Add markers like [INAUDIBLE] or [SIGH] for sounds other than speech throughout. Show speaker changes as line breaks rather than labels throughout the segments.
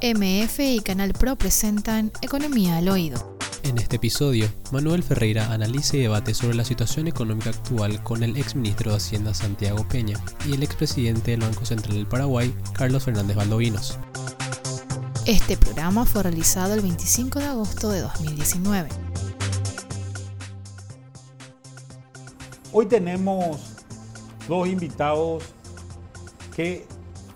MF y Canal Pro presentan Economía al Oído.
En este episodio, Manuel Ferreira analiza y debate sobre la situación económica actual con el exministro de Hacienda Santiago Peña y el expresidente del Banco Central del Paraguay, Carlos Fernández Valdovinos.
Este programa fue realizado el 25 de agosto de 2019.
Hoy tenemos dos invitados que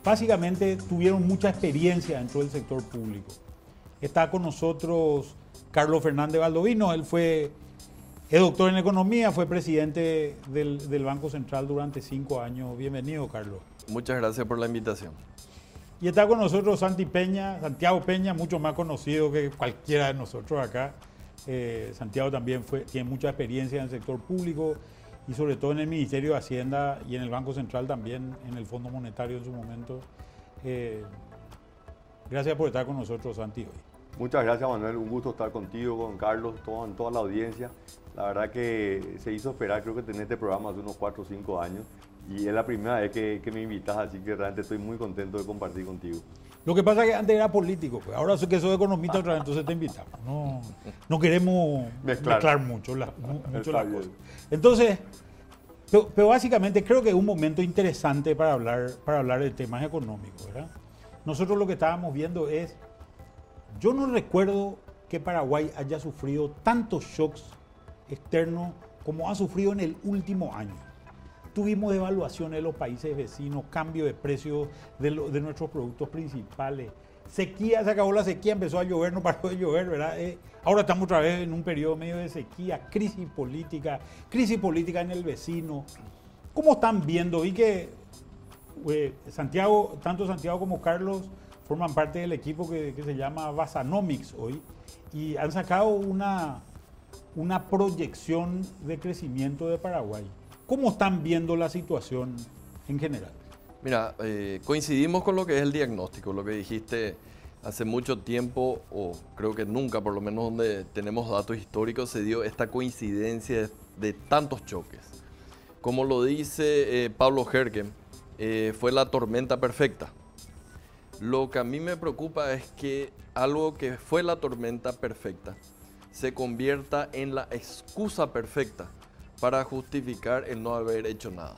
básicamente tuvieron mucha experiencia dentro del sector público. Está con nosotros Carlos Fernández Valdovino, él fue es doctor en economía, fue presidente del, del, Banco Central durante cinco años. Bienvenido, Carlos.
Muchas gracias por la invitación.
Y está con nosotros Santi Peña, Santiago Peña, mucho más conocido que cualquiera de nosotros acá. Eh, Santiago también fue, tiene mucha experiencia en el sector público y sobre todo en el Ministerio de Hacienda y en el Banco Central también, en el Fondo Monetario en su momento. Eh, gracias por estar con nosotros, Santi, hoy.
Muchas gracias, Manuel. Un gusto estar contigo, con Carlos, todo, toda la audiencia. La verdad que se hizo esperar, creo que tener este programa hace unos 4 o 5 años y es la primera vez que, que, me invitas, así que realmente estoy muy contento de compartir contigo.
Lo que pasa es que antes era político, pues. ahora soy que soy economista otra vez, entonces te invitamos. No, no queremos mezclar, mezclar mucho, la, mucho las cosas. Entonces, pero, pero, básicamente creo que es un momento interesante para hablar, para hablar de temas económicos, ¿verdad? Nosotros lo que estábamos viendo es, yo no recuerdo que Paraguay haya sufrido tantos shocks externos como ha sufrido en el último año. Tuvimos devaluaciones de los países vecinos, cambio de precios de, nuestros productos principales. Sequía, se acabó la sequía, empezó a llover, no paró de llover, ¿verdad? Eh, ahora estamos otra vez en un periodo medio de sequía, crisis política, crisis política en el vecino. ¿Cómo están viendo? Vi que eh, Santiago, tanto Santiago como Carlos forman parte del equipo que, que se llama Basanomics hoy y han sacado una, una proyección de crecimiento de Paraguay. ¿Cómo están viendo la situación en general?
Mira, eh, coincidimos con lo que es el diagnóstico, lo que dijiste hace mucho tiempo, o creo que nunca, por lo menos donde tenemos datos históricos, se dio esta coincidencia de, tantos choques. Como lo dice eh, Pablo Herke, eh, fue la tormenta perfecta. Lo que a mí me preocupa es que algo que fue la tormenta perfecta se convierta en la excusa perfecta para justificar el no haber hecho nada.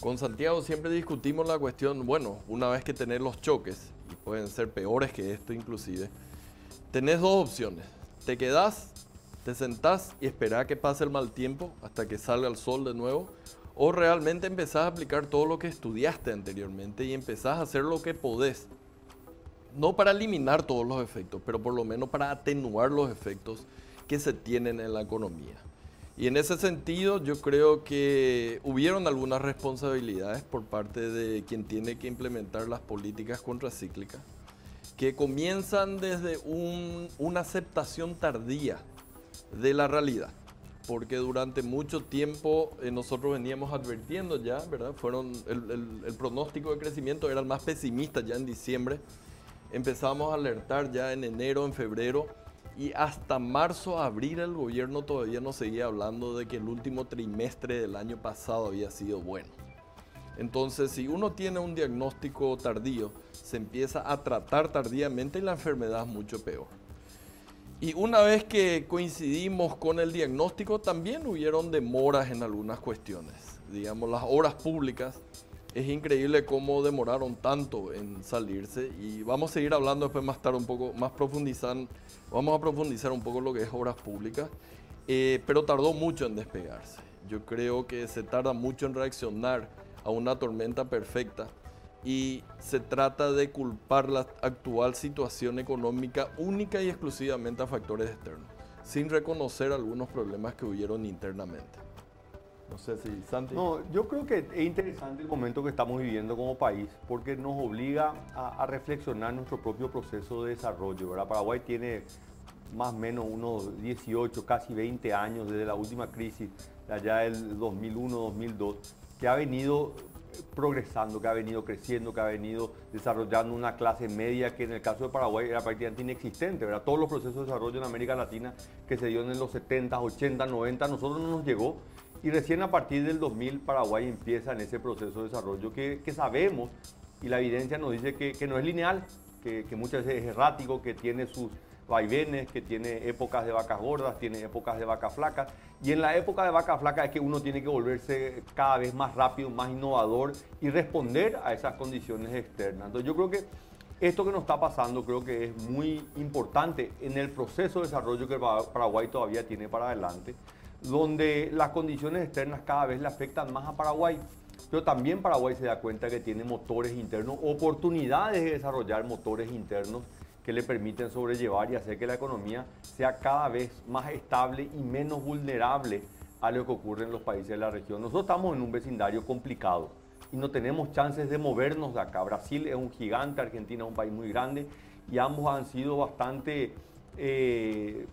Con Santiago siempre discutimos la cuestión, bueno, una vez que tenés los choques, y pueden ser peores que esto inclusive, tenés dos opciones. Te quedás, te sentás y esperás que pase el mal tiempo hasta que salga el sol de nuevo, o realmente empezás a aplicar todo lo que estudiaste anteriormente y empezás a hacer lo que podés no para eliminar todos los efectos, pero por lo menos para atenuar los efectos que se tienen en la economía. Y en ese sentido yo creo que hubieron algunas responsabilidades por parte de quien tiene que implementar las políticas contracíclicas, que comienzan desde una aceptación tardía de la realidad porque durante mucho tiempo eh, nosotros veníamos advirtiendo ya, ¿verdad? Fueron el, el, pronóstico de crecimiento era el más pesimista ya en diciembre empezamos a alertar ya en enero, en febrero, y hasta marzo, abril el gobierno todavía nos seguía hablando de que el último trimestre del año pasado había sido bueno. Entonces, si uno tiene un diagnóstico tardío, se empieza a tratar tardíamente y la enfermedad es mucho peor. Y una vez que coincidimos con el diagnóstico, también hubieron demoras en algunas cuestiones. Digamos, las obras públicas es increíble cómo demoraron tanto en salirse y vamos a seguir hablando después más tarde un poco, más profundizar, vamos a profundizar un poco lo que es obras públicas, eh, pero tardó mucho en despegarse. Yo creo que se tarda mucho en reaccionar a una tormenta perfecta y se trata de culpar la actual situación económica única y exclusivamente a factores externos, sin reconocer algunos problemas que hubieron internamente.
No sé si Santi. No, yo creo que es interesante el momento que estamos viviendo como país porque nos obliga a, reflexionar nuestro propio proceso de desarrollo. ¿verdad? Paraguay tiene más o menos unos 18, casi 20 años desde la última crisis, allá del 2001-2002, que ha venido progresando, que ha venido creciendo, que ha venido desarrollando una clase media que en el caso de Paraguay era prácticamente inexistente. ¿verdad? Todos los procesos de desarrollo en América Latina que se dio en los 70, 80, 90, a nosotros no nos llegó y recién a partir del 2000 Paraguay empieza en ese proceso de desarrollo que, sabemos y la evidencia nos dice que, no es lineal, que, muchas veces es errático, que tiene sus vaivenes, que tiene épocas de vacas gordas, tiene épocas de vacas flacas. Y en la época de vacas flacas es que uno tiene que volverse cada vez más rápido, más innovador y responder a esas condiciones externas. Entonces yo creo que esto que nos está pasando creo que es muy importante en el proceso de desarrollo que Paraguay todavía tiene para adelante, donde las condiciones externas cada vez le afectan más a Paraguay. Pero también Paraguay se da cuenta que tiene motores internos, oportunidades de desarrollar motores internos que le permiten sobrellevar y hacer que la economía sea cada vez más estable y menos vulnerable a lo que ocurre en los países de la región. Nosotros estamos en un vecindario complicado y no tenemos chances de movernos de acá. Brasil es un gigante, Argentina es un país muy grande y ambos han sido bastante, eh,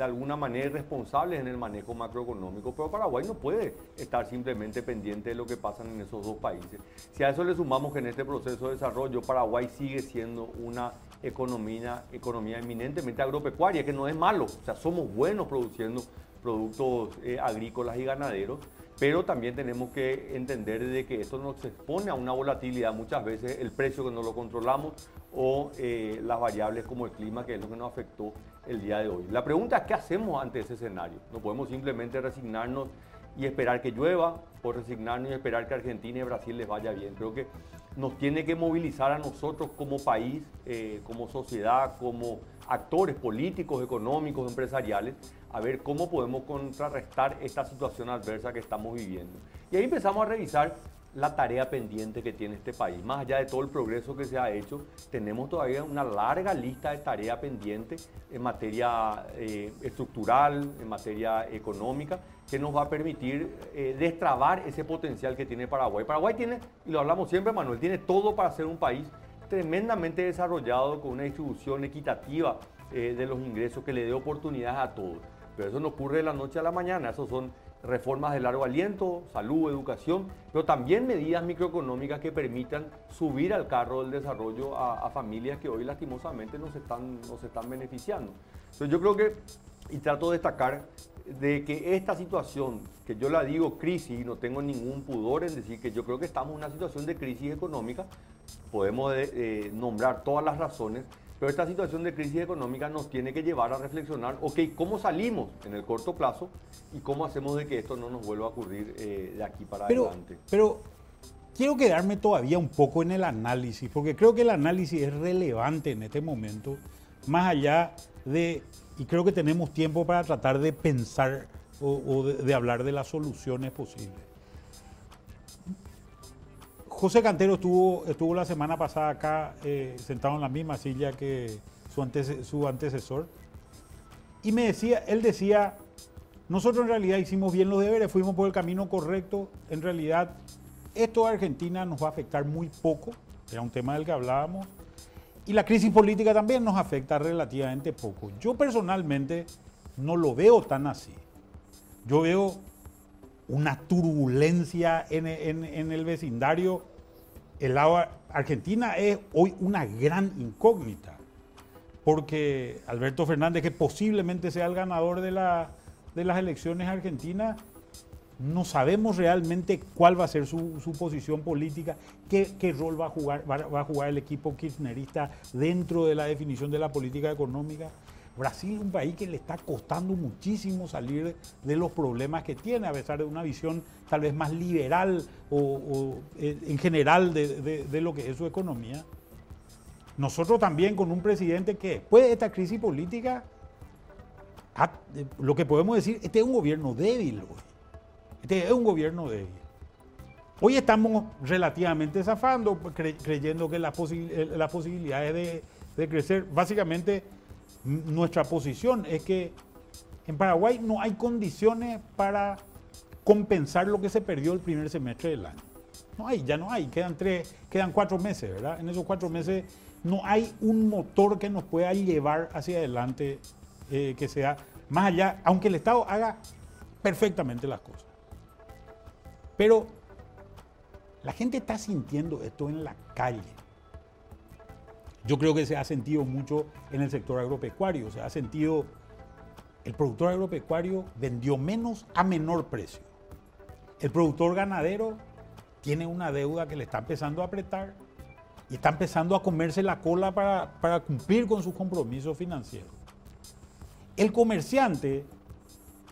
de alguna manera, responsables en el manejo macroeconómico, pero Paraguay no puede estar simplemente pendiente de lo que pasa en esos dos países. Si a eso le sumamos que en este proceso de desarrollo Paraguay sigue siendo una economía, economía eminentemente agropecuaria, que no es malo, o sea, somos buenos produciendo productos eh, agrícolas y ganaderos, pero también tenemos que entender de que esto nos expone a una volatilidad, muchas veces el precio que no lo controlamos o eh, las variables como el clima, que es lo que nos afectó el día de hoy. La pregunta es, ¿qué hacemos ante ese escenario? No podemos simplemente resignarnos y esperar que llueva o resignarnos y esperar que Argentina y Brasil les vaya bien. Creo que nos tiene que movilizar a nosotros como país, eh, como sociedad, como actores políticos, económicos, empresariales, a ver cómo podemos contrarrestar esta situación adversa que estamos viviendo. Y ahí empezamos a revisar la tarea pendiente que tiene este país. Más allá de todo el progreso que se ha hecho, tenemos todavía una larga lista de tareas pendientes en materia eh, estructural, en materia económica, que nos va a permitir eh, destrabar ese potencial que tiene Paraguay. Paraguay tiene, y lo hablamos siempre, Manuel, tiene todo para ser un país tremendamente desarrollado, con una distribución equitativa eh, de los ingresos que le dé oportunidades a todos. Pero eso no ocurre de la noche a la mañana, esos son reformas de largo aliento, salud, educación, pero también medidas microeconómicas que permitan subir al carro del desarrollo a, familias que hoy lastimosamente no se, están, no están beneficiando. Entonces yo creo que, y trato de destacar, de que esta situación, que yo la digo crisis, no tengo ningún pudor en decir que yo creo que estamos en una situación de crisis económica, podemos eh, eh, nombrar todas las razones, pero esta situación de crisis económica nos tiene que llevar a reflexionar, ok, ¿cómo salimos en el corto plazo y cómo hacemos de que esto no nos vuelva a ocurrir eh, de aquí para adelante?
Pero quiero quedarme todavía un poco en el análisis, porque creo que el análisis es relevante en este momento, más allá de, y creo que tenemos tiempo para tratar de pensar o, de hablar de las soluciones posibles. José Cantero estuvo, estuvo la semana pasada acá eh, sentado en la misma silla que su, antecesor y me decía, él decía, nosotros en realidad hicimos bien los deberes, fuimos por el camino correcto, en realidad esto de Argentina nos va a afectar muy poco, era un tema del que hablábamos, y la crisis política también nos afecta relativamente poco. Yo personalmente no lo veo tan así. Yo veo una turbulencia en, en el vecindario el lado Argentina es hoy una gran incógnita, porque Alberto Fernández, que posiblemente sea el ganador de, la, de las elecciones argentinas, no sabemos realmente cuál va a ser su, posición política, qué, qué, rol va a, jugar, va a jugar el equipo kirchnerista dentro de la definición de la política económica. Brasil es un país que le está costando muchísimo salir de los problemas que tiene, a pesar de una visión tal vez más liberal o, eh, en general de, lo que es su economía. Nosotros también con un presidente que después de esta crisis política, eh, lo que podemos decir, este es un gobierno débil hoy. Este es un gobierno débil. Hoy estamos relativamente zafando, creyendo que las, eh, posibilidades de, de crecer, básicamente nuestra posición es que en Paraguay no hay condiciones para compensar lo que se perdió el primer semestre del año. No hay, ya no hay, quedan tres, quedan cuatro meses, ¿verdad? En esos cuatro meses no hay un motor que nos pueda llevar hacia adelante eh, que sea más allá, aunque el Estado haga perfectamente las cosas. Pero la gente está sintiendo esto en la calle. Yo creo que se ha sentido mucho en el sector agropecuario, se ha sentido, el productor agropecuario vendió menos a menor precio. El productor ganadero tiene una deuda que le está empezando a apretar. y está empezando a comerse la cola para, cumplir con sus compromisos financieros. El comerciante,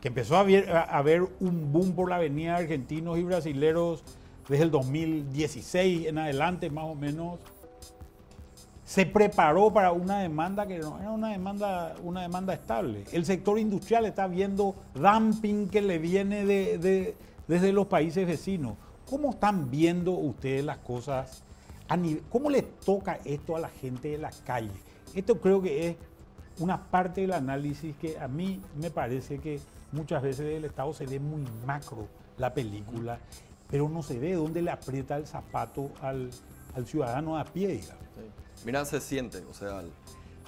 que empezó a ver, un boom por la avenida de argentinos y brasileros desde el 2016 en adelante más o menos, se preparó para una demanda que no era una demanda, una demanda estable. El sector industrial está viendo dumping que le viene de, desde los países vecinos. ¿Cómo están viendo ustedes las cosas? ¿Cómo le toca esto a la gente de la calle? Esto creo que es una parte del análisis que a mí me parece que muchas veces el Estado se ve muy macro la película, pero no se ve dónde le aprieta el zapato al, ciudadano a pie.
Mira, se siente, o sea,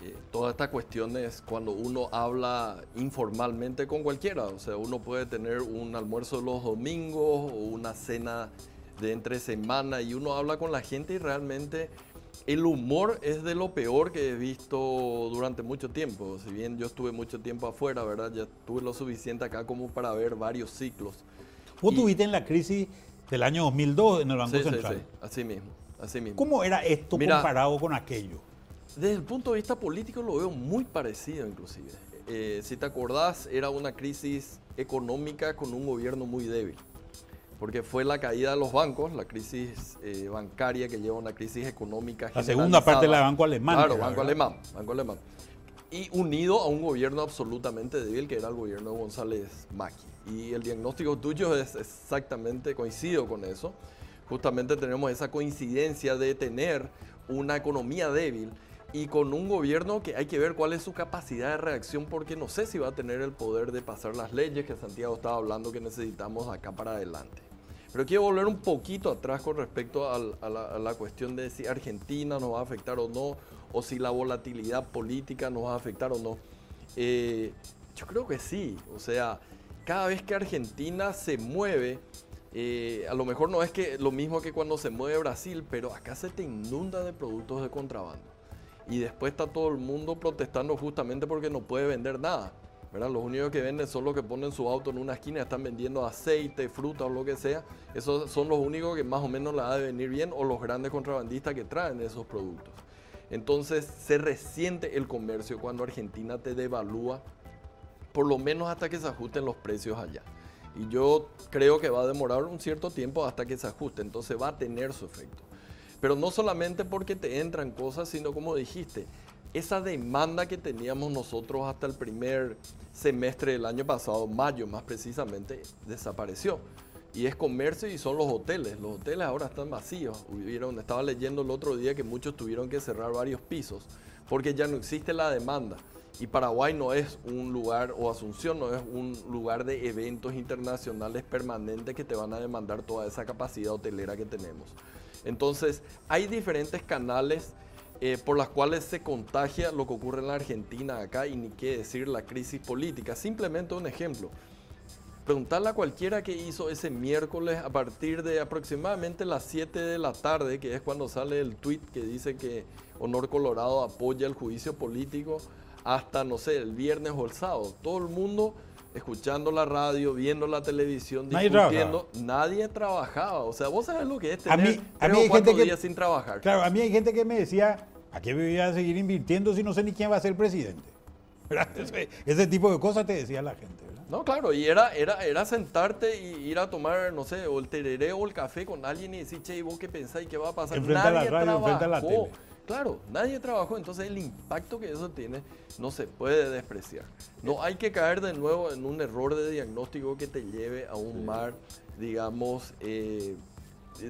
eh, toda esta cuestión es cuando uno habla informalmente con cualquiera, o sea, uno puede tener un almuerzo los domingos o una cena de entre semana y uno habla con la gente y realmente el humor es de lo peor que he visto durante mucho tiempo. Si bien yo estuve mucho tiempo afuera, ¿verdad? Ya tuve lo suficiente acá como para ver varios ciclos.
Vos tuviste en la crisis del año 2002 en el Banco Central. Sí, sí,
así mismo.
¿Cómo era esto comparado con aquello?
Desde el punto de vista político lo veo muy parecido inclusive. Eh, si te acordás, era una crisis económica con un gobierno muy débil, porque fue la caída de los bancos, la crisis eh, bancaria que lleva a una crisis económica.
La segunda parte de la Banco Alemán.
Claro, Banco Alemán, Banco Alemán. Y unido a un gobierno absolutamente débil que era el gobierno de González Macri. Y el diagnóstico tuyo es exactamente coincido con eso justamente tenemos esa coincidencia de tener una economía débil y con un gobierno que hay que ver cuál es su capacidad de reacción porque no sé si va a tener el poder de pasar las leyes que Santiago estaba hablando que necesitamos acá para adelante. Pero quiero volver un poquito atrás con respecto a, la, cuestión de si Argentina nos va a afectar o no, o si la volatilidad política nos va a afectar o no. Eh, yo creo que sí, o sea, cada vez que Argentina se mueve, eh, a lo mejor no es que lo mismo que cuando se mueve Brasil, pero acá se te inunda de productos de contrabando. Y después está todo el mundo protestando justamente porque no puede vender nada. ¿verdad? Los únicos que venden son los que ponen su auto en una esquina, están vendiendo aceite, fruta o lo que sea. Esos son los únicos que más o menos le ha de venir bien o los grandes contrabandistas que traen esos productos. Entonces se resiente el comercio cuando Argentina te devalúa, por lo menos hasta que se ajusten los precios allá. Y yo creo que va a demorar un cierto tiempo hasta que se ajuste, entonces va a tener su efecto. Pero no solamente porque te entran cosas, sino como dijiste, esa demanda que teníamos nosotros hasta el primer semestre del año pasado, mayo más precisamente, desapareció. Y es comercio y son los hoteles. Los hoteles ahora están vacíos. estaba leyendo el otro día que muchos tuvieron que cerrar varios pisos porque ya no existe la demanda. Y Paraguay no es un lugar, o Asunción no es un lugar de eventos internacionales permanentes que te van a demandar toda esa capacidad hotelera que tenemos. Entonces, hay diferentes canales eh, por las cuales se contagia lo que ocurre en la Argentina acá y ni qué decir la crisis política. Simplemente un ejemplo. Preguntarle a cualquiera que hizo ese miércoles a partir de aproximadamente las 7 de la tarde, que es cuando sale el tweet que dice que Honor Colorado apoya el juicio político hasta, no sé, el viernes o el sábado. Todo el mundo escuchando la radio, viendo la televisión, discutiendo. Nadie trabajaba. O sea, vos sabés lo que es tener a mí, a mí hay gente días sin trabajar.
Claro, a mí hay gente que me decía, ¿a qué voy a seguir invirtiendo si no sé ni quién va a ser presidente? [LAUGHS] Ese, tipo de cosas te decía la gente.
No, claro, y era, era, era sentarte y ir a tomar, no sé, o el tereré o el café con alguien y decir, che, ¿y vos qué pensáis? ¿Qué va a pasar?
Enfrente a la radio, enfrente a la tele.
Claro, nadie trabajó, entonces el impacto que eso tiene no se puede despreciar. No hay que caer de nuevo en un error de diagnóstico que te lleve a un mal, digamos, eh,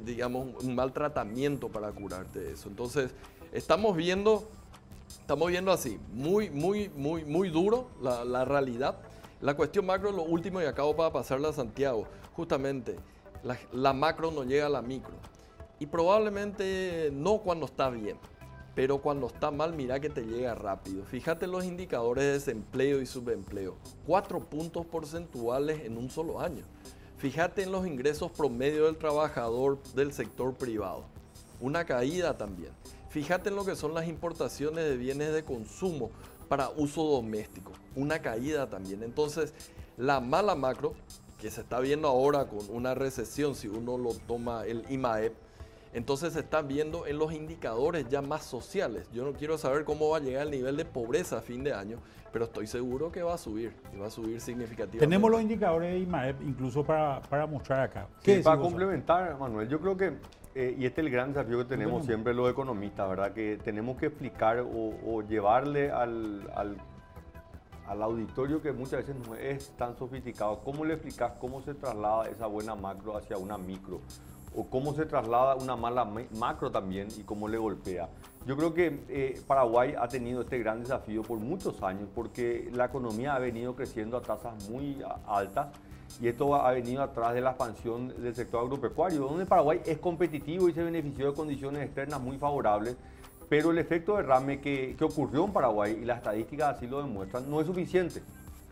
digamos, un mal tratamiento para curarte de eso. Entonces, estamos viendo, estamos viendo así, muy, muy, muy, muy duro la, realidad. La cuestión macro, lo último y acabo para pasarla a Santiago, justamente, la, la macro no llega a la micro. Y probablemente no cuando está bien pero cuando está mal, mira que te llega rápido. Fíjate los indicadores de desempleo y subempleo. Cuatro puntos porcentuales en un solo año. Fíjate en los ingresos promedio del trabajador del sector privado. Una caída también. Fíjate en lo que son las importaciones de bienes de consumo para uso doméstico. Una caída también. Entonces, la mala macro, que se está viendo ahora con una recesión, si uno lo toma el IMAEP, Entonces se está viendo en los indicadores ya más sociales. Yo no quiero saber cómo va a llegar el nivel de pobreza a fin de año, pero estoy seguro que va a subir y va a subir significativamente.
Tenemos los indicadores de IMAEP incluso para, para mostrar acá.
para complementar, Manuel, yo creo que, eh, y este es el gran desafío que tenemos siempre los economistas, ¿verdad? Que tenemos que explicar o, llevarle al, al, al, auditorio que muchas veces no es tan sofisticado, ¿cómo le explicas cómo se traslada esa buena macro hacia una micro? O cómo se traslada una mala macro también y cómo le golpea. Yo creo que eh, Paraguay ha tenido este gran desafío por muchos años porque la economía ha venido creciendo a tasas muy altas y esto ha venido atrás de la expansión del sector agropecuario, donde Paraguay es competitivo y se benefició de condiciones externas muy favorables, pero el efecto derrame que, que ocurrió en Paraguay, y las estadísticas así lo demuestran, no es suficiente.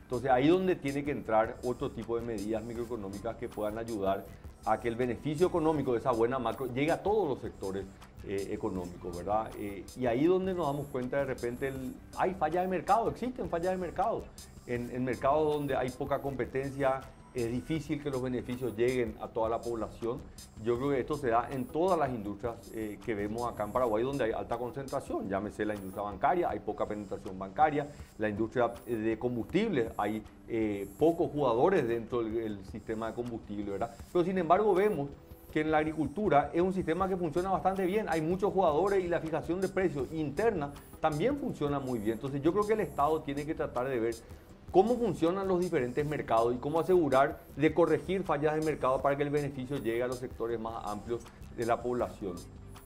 Entonces ahí donde tiene que entrar otro tipo de medidas microeconómicas que puedan ayudar a que el beneficio económico de esa buena macro llegue a todos los sectores eh, económicos, ¿verdad? Eh, y ahí donde nos damos cuenta de repente hay fallas de mercado, existen fallas de mercado. En mercados donde hay poca competencia, es difícil que los beneficios lleguen a toda la población. Yo creo que esto se da en todas las industrias eh, que vemos acá en Paraguay, donde hay alta concentración. Llámese la industria bancaria, hay poca penetración bancaria. La industria eh, de combustible, hay eh, pocos jugadores dentro del, sistema de combustible, ¿verdad? Pero sin embargo vemos que en la agricultura es un sistema que funciona bastante bien. Hay muchos jugadores y la fijación de precios interna también funciona muy bien. Entonces yo creo que el Estado tiene que tratar de ver cómo funcionan los diferentes mercados y cómo asegurar de corregir fallas de mercado para que el beneficio llegue a los sectores más amplios de la población.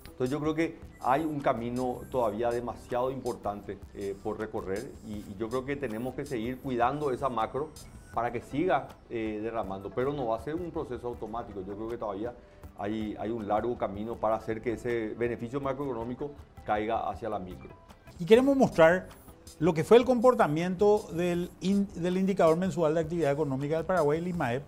Entonces yo creo que hay un camino todavía demasiado importante eh, por recorrer y, yo creo que tenemos que seguir cuidando esa macro para que siga eh, derramando, pero no va a ser un proceso automático. Yo creo que todavía hay, hay un largo camino para hacer que ese beneficio macroeconómico caiga hacia la micro.
Y queremos mostrar lo que fue el comportamiento del, del indicador mensual de actividad económica del Paraguay, el IMAEP,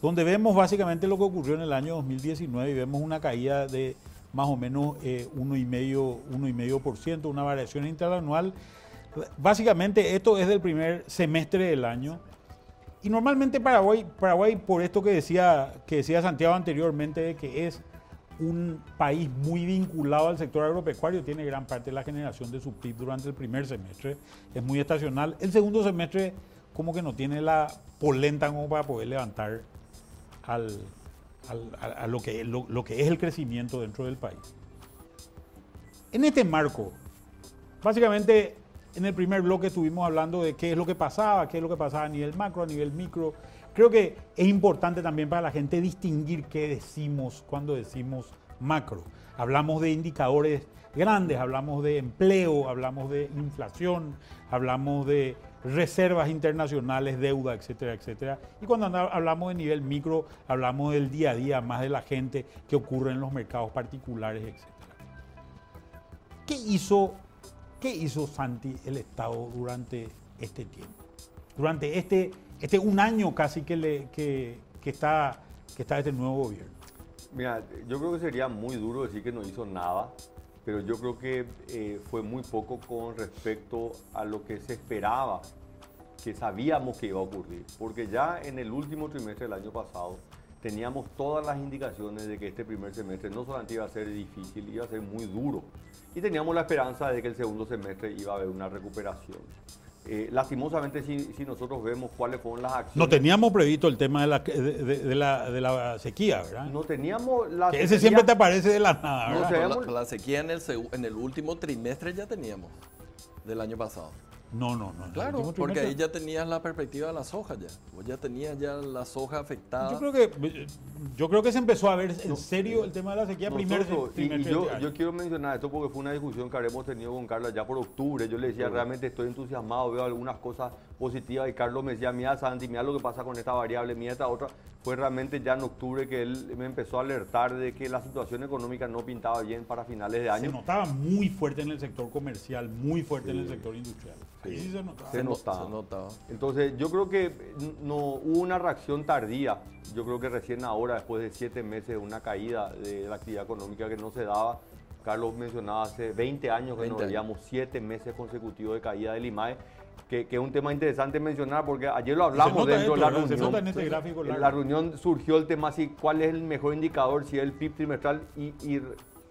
donde vemos básicamente lo que ocurrió en el año 2019 y vemos una caída de más o menos eh, 1,5%, una variación interanual. Básicamente esto es del primer semestre del año. Y normalmente Paraguay, Paraguay por esto que decía, que decía Santiago anteriormente, que es un país muy vinculado al sector agropecuario, tiene gran parte de la generación de su PIB durante el primer semestre, es muy estacional. El segundo semestre como que no tiene la polenta como para poder levantar al, a, lo, que, lo que es el crecimiento dentro del país. En este marco, básicamente en el primer bloque estuvimos hablando de qué es lo que pasaba, qué es lo que pasaba a nivel macro, a nivel micro, Creo que es importante también para la gente distinguir qué decimos cuando decimos macro. Hablamos de indicadores grandes, hablamos de empleo, hablamos de inflación, hablamos de reservas internacionales, deuda, etcétera, etcétera. Y cuando hablamos de nivel micro, hablamos del día a día, más de la gente que ocurre en los mercados particulares, etcétera. ¿Qué hizo, qué hizo Santi el Estado durante este tiempo? Durante este este un año casi que, le, que, está, que está este nuevo gobierno.
Mira, yo creo que sería muy duro decir que no hizo nada, pero yo creo que eh, fue muy poco con respecto a lo que se esperaba, que sabíamos que iba a ocurrir, porque ya en el último trimestre del año pasado teníamos todas las indicaciones de que este primer semestre no solamente iba a ser difícil, iba a ser muy duro, y teníamos la esperanza de que el segundo semestre iba a haber una recuperación. Eh, lastimosamente, si, nosotros vemos cuáles fueron las acciones.
No teníamos previsto el tema de la, de, la, de la, sequía, ¿verdad?
No teníamos la
que Ese siempre te aparece de la nada,
¿verdad? No, la, sequía en el, en el último trimestre ya teníamos, del año pasado.
No, no, no.
Claro, porque ahí ya tenías la perspectiva de la soja ya. Vos ya tenías ya la soja afectada.
Yo creo que, yo creo que se empezó a ver en serio el tema de la sequía primero.
Y, y yo, yo, quiero mencionar esto porque fue una discusión que habremos tenido con Carlos ya por octubre. Yo le decía, realmente estoy entusiasmado, veo algunas cosas positivas y Carlos me decía, mira Santi, mira lo que pasa con esta variable, mira esta otra. Fue realmente ya en octubre que él me empezó a alertar de que la situación económica no pintaba bien para finales de año.
Se notaba muy fuerte en el sector comercial, muy fuerte en el sector industrial.
Sí, se notaba. Entonces, yo creo que no hubo una reacción tardía. Yo creo que recién ahora, después de siete meses, una caída de la actividad económica que no se daba. Carlos mencionaba hace 20 años que no veíamos siete meses consecutivos de caída del IMAE. Que, es un tema interesante mencionar porque ayer lo hablamos dentro de la reunión.
Este en
la reunión surgió el tema si cuál es el mejor indicador, si es el PIB trimestral y, y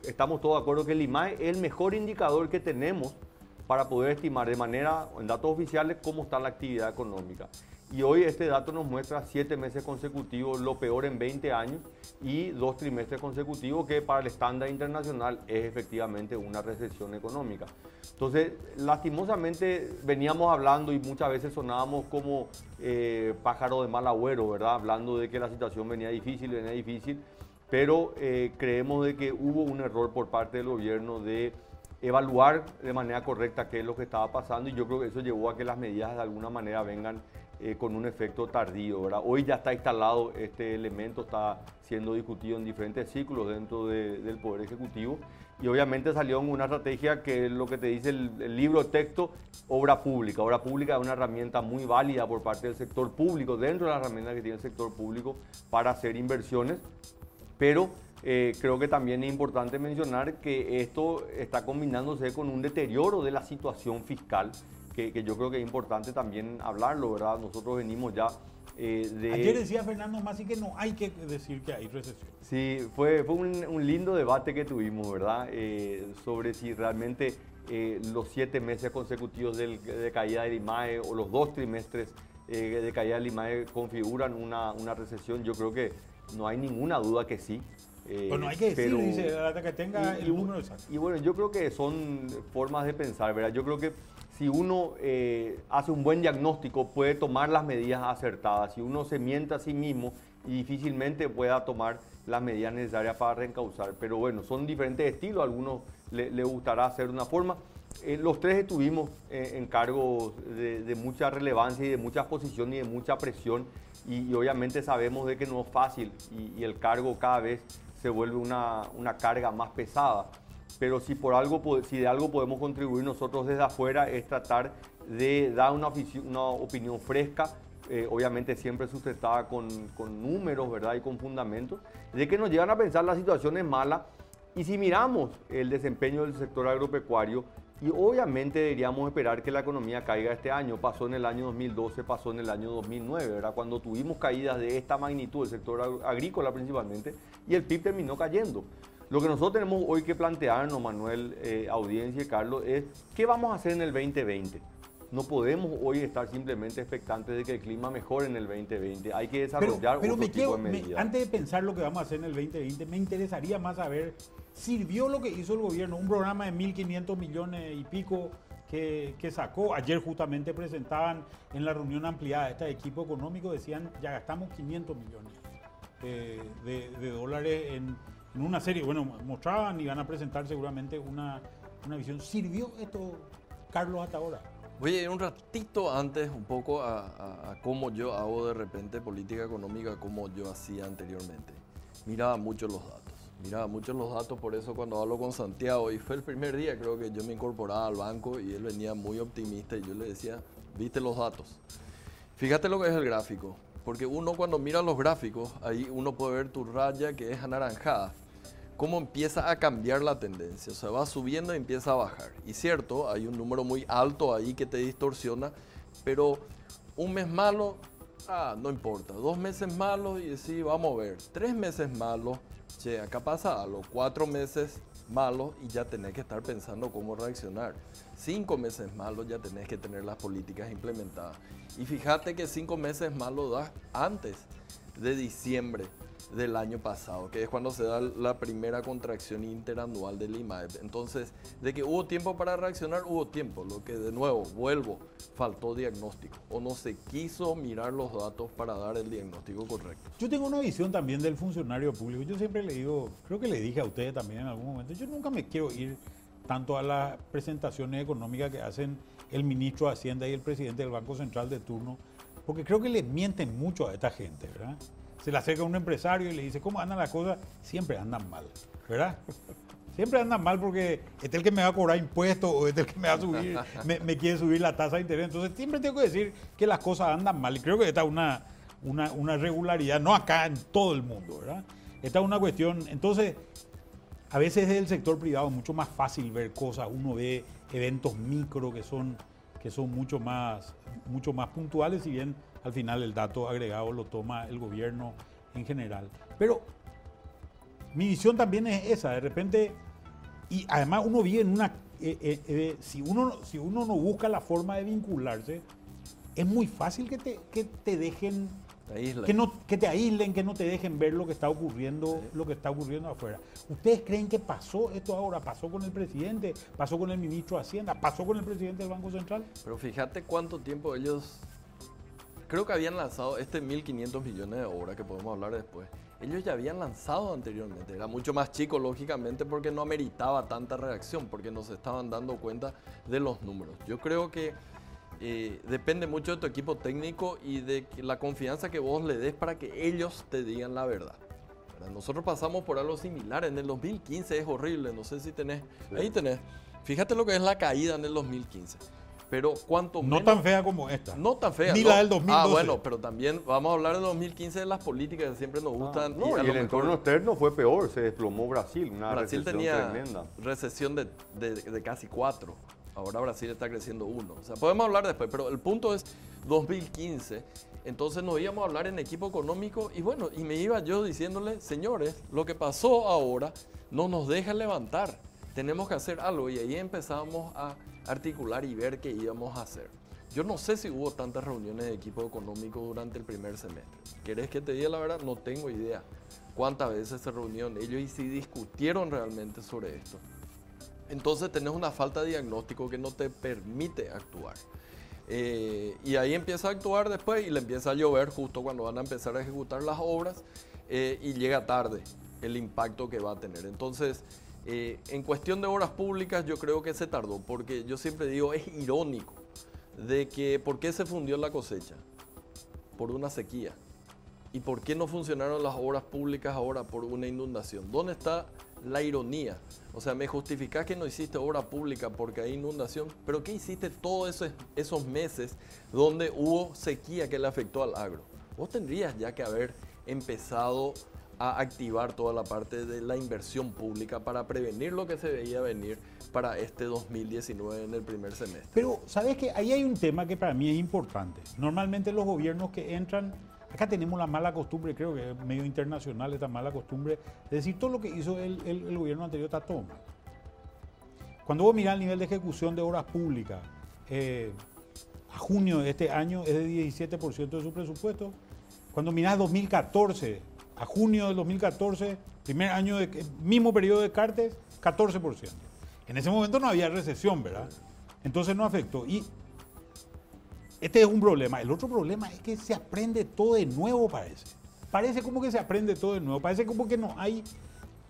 estamos todos de acuerdo que el IMAE es el mejor indicador que tenemos para poder estimar de manera, en datos oficiales, cómo está la actividad económica. Y hoy este dato nos muestra siete meses consecutivos, lo peor en 20 años, y dos trimestres consecutivos, que para el estándar internacional es efectivamente una recesión económica. Entonces, lastimosamente veníamos hablando y muchas veces sonábamos como eh, pájaro de mal agüero, ¿verdad? Hablando de que la situación venía difícil, venía difícil, pero eh, creemos de que hubo un error por parte del gobierno de evaluar de manera correcta qué es lo que estaba pasando y yo creo que eso llevó a que las medidas de alguna manera vengan eh, con un efecto tardío. ¿verdad? Hoy ya está instalado este elemento, está siendo discutido en diferentes ciclos dentro del Poder Ejecutivo y obviamente salió una estrategia que es lo que te dice el, el libro texto, obra pública. Obra pública es una herramienta muy válida por parte del sector público, dentro de las herramientas que tiene el sector público para hacer inversiones, pero eh, creo que también es importante mencionar que esto está combinándose con un deterioro de la situación fiscal, que, yo creo que es importante también hablarlo, ¿verdad? Nosotros venimos ya
eh, de... Ayer decía Fernando Masi que no hay que decir que hay recesión.
Sí, fue, fue un, lindo debate que tuvimos, ¿verdad? Eh, sobre si realmente los siete meses consecutivos de caída del IMAE o los dos trimestres de caída del IMAE configuran una, una recesión. Yo creo que no hay ninguna duda que sí.
Eh, bueno, hay que decir, dice, que tenga el número exacto.
Y bueno, yo creo que son formas de pensar, ¿verdad? Yo creo que si uno eh, hace un buen diagnóstico, puede tomar las medidas acertadas. Si uno se miente a sí mismo, y difícilmente pueda tomar las medidas necesarias para reencauzar. Pero bueno, son diferentes estilos, a algunos le, gustará hacer una forma. Eh, los tres estuvimos en cargos de, mucha relevancia y de mucha posición y de mucha presión y, obviamente sabemos de que no es fácil y, el cargo cada vez se vuelve una carga más pesada. Pero si, por algo, si de algo podemos contribuir nosotros desde afuera es tratar de dar una, opinión fresca, eh, obviamente siempre sustentada con, números ¿verdad? y con fundamentos, de que nos llevan a pensar la situación es mala. Y si miramos el desempeño del sector agropecuario, y obviamente deberíamos esperar que la economía caiga este año. Pasó en el año 2012, pasó en el año 2009, ¿verdad? Cuando tuvimos caídas de esta magnitud, del sector agrícola principalmente, y el PIB terminó cayendo. Lo que nosotros tenemos hoy que plantearnos, Manuel, eh, audiencia y Carlos, es qué vamos a hacer en el 2020. No podemos hoy estar simplemente expectantes de que el clima mejore en el 2020. Hay que desarrollar
pero, otro tipo de medidas. antes de pensar lo que vamos a hacer en el 2020, me interesaría más saber sirvió lo que hizo el gobierno, un programa de 1.500 millones y pico que, sacó. Ayer justamente presentaban en la reunión ampliada este equipo económico, decían ya gastamos 500 millones eh, de, dólares en, una serie. Bueno, mostraban y van a presentar seguramente una, visión. ¿Sirvió esto, Carlos, hasta ahora?
Voy a ir un ratito antes un poco a, a cómo yo hago de repente política económica como yo hacía anteriormente. Miraba mucho los datos miraba mucho los datos, por eso cuando hablo con Santiago, y fue el primer día creo que yo me incorporaba al banco y él venía muy optimista y yo le decía, viste los datos. Fíjate lo que es el gráfico, porque uno cuando mira los gráficos, ahí uno puede ver tu raya que es anaranjada, cómo empieza a cambiar la tendencia, o sea, va subiendo y empieza a bajar. Y cierto, hay un número muy alto ahí que te distorsiona, pero un mes malo, ah, no importa, dos meses malos y sí, vamos a ver, tres meses malos, che, acá pasa a los cuatro meses malos y ya tenés que estar pensando cómo reaccionar. Cinco meses malos ya tenés que tener las políticas implementadas. Y fíjate que cinco meses malos da antes de diciembre del año pasado, que es cuando se da la primera contracción interanual del IMAEP. Entonces, de que hubo tiempo para reaccionar, hubo tiempo. Lo que de nuevo, vuelvo, faltó diagnóstico o no se quiso mirar los datos para dar el diagnóstico correcto.
Yo tengo una visión también del funcionario público. Yo siempre le digo, creo que le dije a ustedes también en algún momento, yo nunca me quiero ir tanto a las presentaciones económicas que hacen el ministro de Hacienda y el presidente del Banco Central de turno, porque creo que le mienten mucho a esta gente, ¿verdad? Se le acerca a un empresario y le dice, ¿cómo andan las cosas? Siempre andan mal, ¿verdad? Siempre andan mal porque es el que me va a cobrar impuestos o es el que me va a subir, me, quiere subir la tasa de interés. Entonces siempre tengo que decir que las cosas andan mal. Y creo que esta es una, una, regularidad, no acá en todo el mundo, ¿verdad? Esta es una cuestión, entonces, a veces es el sector privado mucho más fácil ver cosas. Uno ve eventos micro que son que son mucho más, mucho más puntuales, si bien al final el dato agregado lo toma el gobierno en general. Pero mi visión también es esa, de repente, y además uno vive en una, eh, eh, eh, si, uno, si uno no busca la forma de vincularse, es muy fácil que te, que te dejen que, no, que te aíslen, que no te dejen ver lo que está ocurriendo, lo que está ocurriendo afuera. ¿Ustedes creen que pasó esto ahora? ¿Pasó con el presidente? ¿Pasó con el ministro de Hacienda? ¿Pasó con el presidente del Banco Central?
Pero fíjate cuánto tiempo ellos creo que habían lanzado este 1.500 millones de obras que podemos hablar después. Ellos ya habían lanzado anteriormente. Era mucho más chico, lógicamente, porque no ameritaba tanta reacción, porque no se estaban dando cuenta de los números. Yo creo que eh, depende mucho de tu equipo técnico y de la confianza que vos le des para que ellos te digan la verdad. Nosotros pasamos por algo similar. En el 2015 es horrible. No sé si tenés. Ahí tenés. Fíjate lo que es la caída en el 2015 pero cuanto
No tan fea como esta.
No tan fea.
Ni la del 2012.
Ah, bueno, pero también vamos a hablar del 2015 de las políticas que siempre nos gustan.
no, y, el entorno externo fue peor, se desplomó Brasil, una
Brasil tenía recesión de, de, casi cuatro. Ahora Brasil está creciendo uno. O sea, podemos hablar después, pero el punto es 2015. Entonces nos íbamos a hablar en equipo económico y bueno, y me iba yo diciéndole, señores, lo que pasó ahora no nos deja levantar. Tenemos que hacer algo y ahí empezamos a articular y ver qué íbamos a hacer. Yo no sé si hubo tantas reuniones de equipo económico durante el primer semestre. ¿Querés que te diga la verdad? No tengo idea cuántas veces se reunieron ellos y si discutieron realmente sobre esto. Entonces tenés una falta de diagnóstico que no te permite actuar. Eh, y ahí empieza a actuar después y le empieza a llover justo cuando van a empezar a ejecutar las obras eh, y llega tarde el impacto que va a tener. Entonces, eh, en cuestión de obras públicas yo creo que se tardó, porque yo siempre digo, es irónico de que por qué se fundió la cosecha, por una sequía, y por qué no funcionaron las obras públicas ahora por una inundación. ¿Dónde está la ironía? O sea, me justificás que no hiciste obra pública porque hay inundación, pero ¿qué hiciste todos esos meses donde hubo sequía que le afectó al agro? Vos tendrías ya que haber empezado a activar toda la parte de la inversión pública para prevenir lo que se veía venir para este 2019 en el primer semestre.
Pero, ¿sabes que Ahí hay un tema que para mí es importante. Normalmente los gobiernos que entran, acá tenemos la mala costumbre, creo que es medio internacional esta mala costumbre, de decir todo lo que hizo el, el, gobierno anterior está todo Cuando vos mirás el nivel de ejecución de obras públicas, eh, a junio de este año es de 17% de su presupuesto. Cuando mirás 2014, a junio del 2014, primer año, de, mismo periodo de Cartes, 14%. En ese momento no había recesión, ¿verdad? Entonces no afectó. Y este es un problema. El otro problema es que se aprende todo de nuevo, parece. Parece como que se aprende todo de nuevo. Parece como que no hay,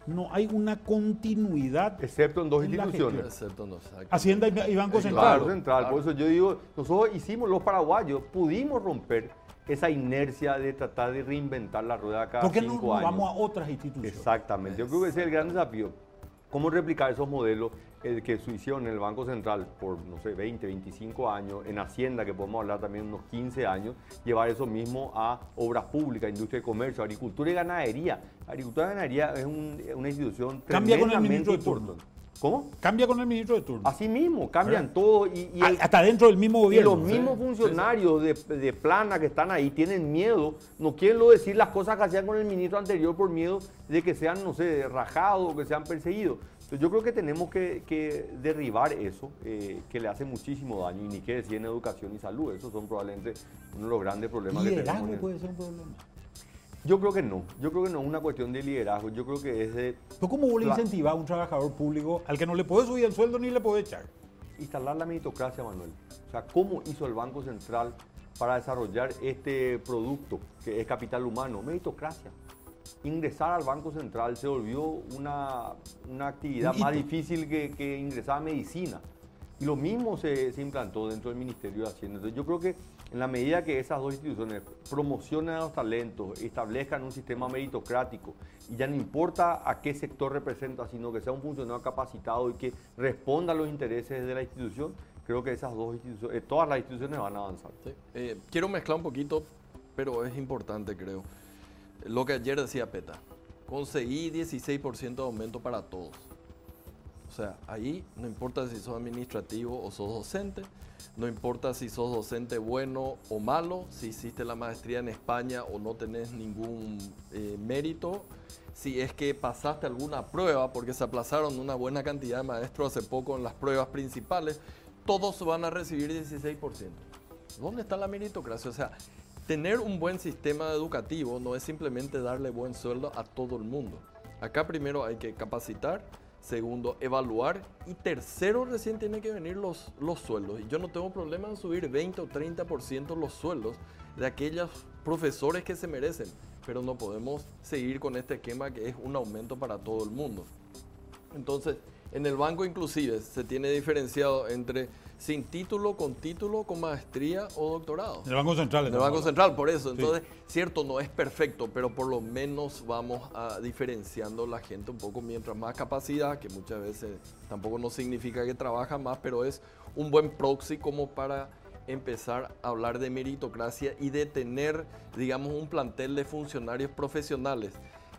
no hay una continuidad.
Excepto en dos instituciones.
Excepto en dos.
Hacienda y Banco Central.
Banco Central. Por eso yo digo, nosotros hicimos, los paraguayos, pudimos romper esa inercia de tratar de reinventar la rueda cada
¿Por qué
no,
vamos a otras instituciones?
Exactamente. Yo creo que ese es el gran desafío. ¿Cómo replicar esos modelos el que se hicieron en el Banco Central por, no sé, 20, 25 años, en Hacienda, que podemos hablar también unos 15 años, llevar eso mismo a obras públicas, industria de comercio, agricultura y ganadería. Agricultura y ganadería es una institución
Cambia tremendamente con el importante.
¿Cómo?
Cambia con el ministro de turno.
Así mismo, cambian todo. Y,
Hasta dentro del mismo gobierno.
Y los mismos funcionarios de, plana que están ahí tienen miedo, no quieren lo decir las cosas que hacían con el ministro anterior por miedo de que sean, no sé, rajados o que sean perseguidos. Entonces yo creo que tenemos que, derribar eso, eh, que le hace muchísimo daño, y ni que decir en educación y salud. Esos son probablemente uno de los grandes problemas que tenemos.
puede ser un problema?
Yo creo que no. Yo creo que no es una cuestión de liderazgo. Yo creo que es de.
¿Tú cómo vos le incentivas a un trabajador público al que no le puede subir el sueldo ni le puede echar?
Instalar la meritocracia, Manuel. O sea, ¿cómo hizo el Banco Central para desarrollar este producto que es capital humano? Meritocracia. Ingresar al Banco Central se volvió una, actividad más difícil que, que ingresar a medicina. Y lo mismo se, implantó dentro del Ministerio de Hacienda. Entonces, yo creo que en la medida que esas dos instituciones promocionen a los talentos, establezcan un sistema meritocrático y ya no importa a qué sector representa, sino que sea un funcionario capacitado y que responda a los intereses de la institución, creo que esas dos instituciones, eh, todas las instituciones van a avanzar.
Eh, quiero mezclar un poquito, pero es importante creo. Lo que ayer decía Peta, conseguí 16% de aumento para todos. O sea, ahí no importa si sos administrativo o sos docente, no importa si sos docente bueno o malo, si hiciste la maestría en España o no tenés ningún eh, mérito, si es que pasaste alguna prueba, porque se aplazaron una buena cantidad de maestros hace poco en las pruebas principales, todos van a recibir 16%. ¿Dónde está la meritocracia? O sea, tener un buen sistema educativo no es simplemente darle buen sueldo a todo el mundo. Acá primero hay que capacitar, segundo evaluar y tercero recién tiene que venir los, los sueldos. Y yo no tengo problema en subir 20 o 30% los sueldos de aquellos profesores que se merecen, pero no podemos seguir con este esquema que es un aumento para todo el mundo. Entonces, en el banco inclusive se tiene diferenciado entre sin título, con título, con maestría o doctorado.
En el Banco Central.
En el Banco Central, por eso. Entonces, cierto, no es perfecto, pero por lo menos vamos a diferenciando la gente un poco mientras más capacidad, que muchas veces tampoco no significa que trabaja más, pero es un buen proxy como para empezar a hablar de meritocracia y de tener, digamos, un plantel de funcionarios profesionales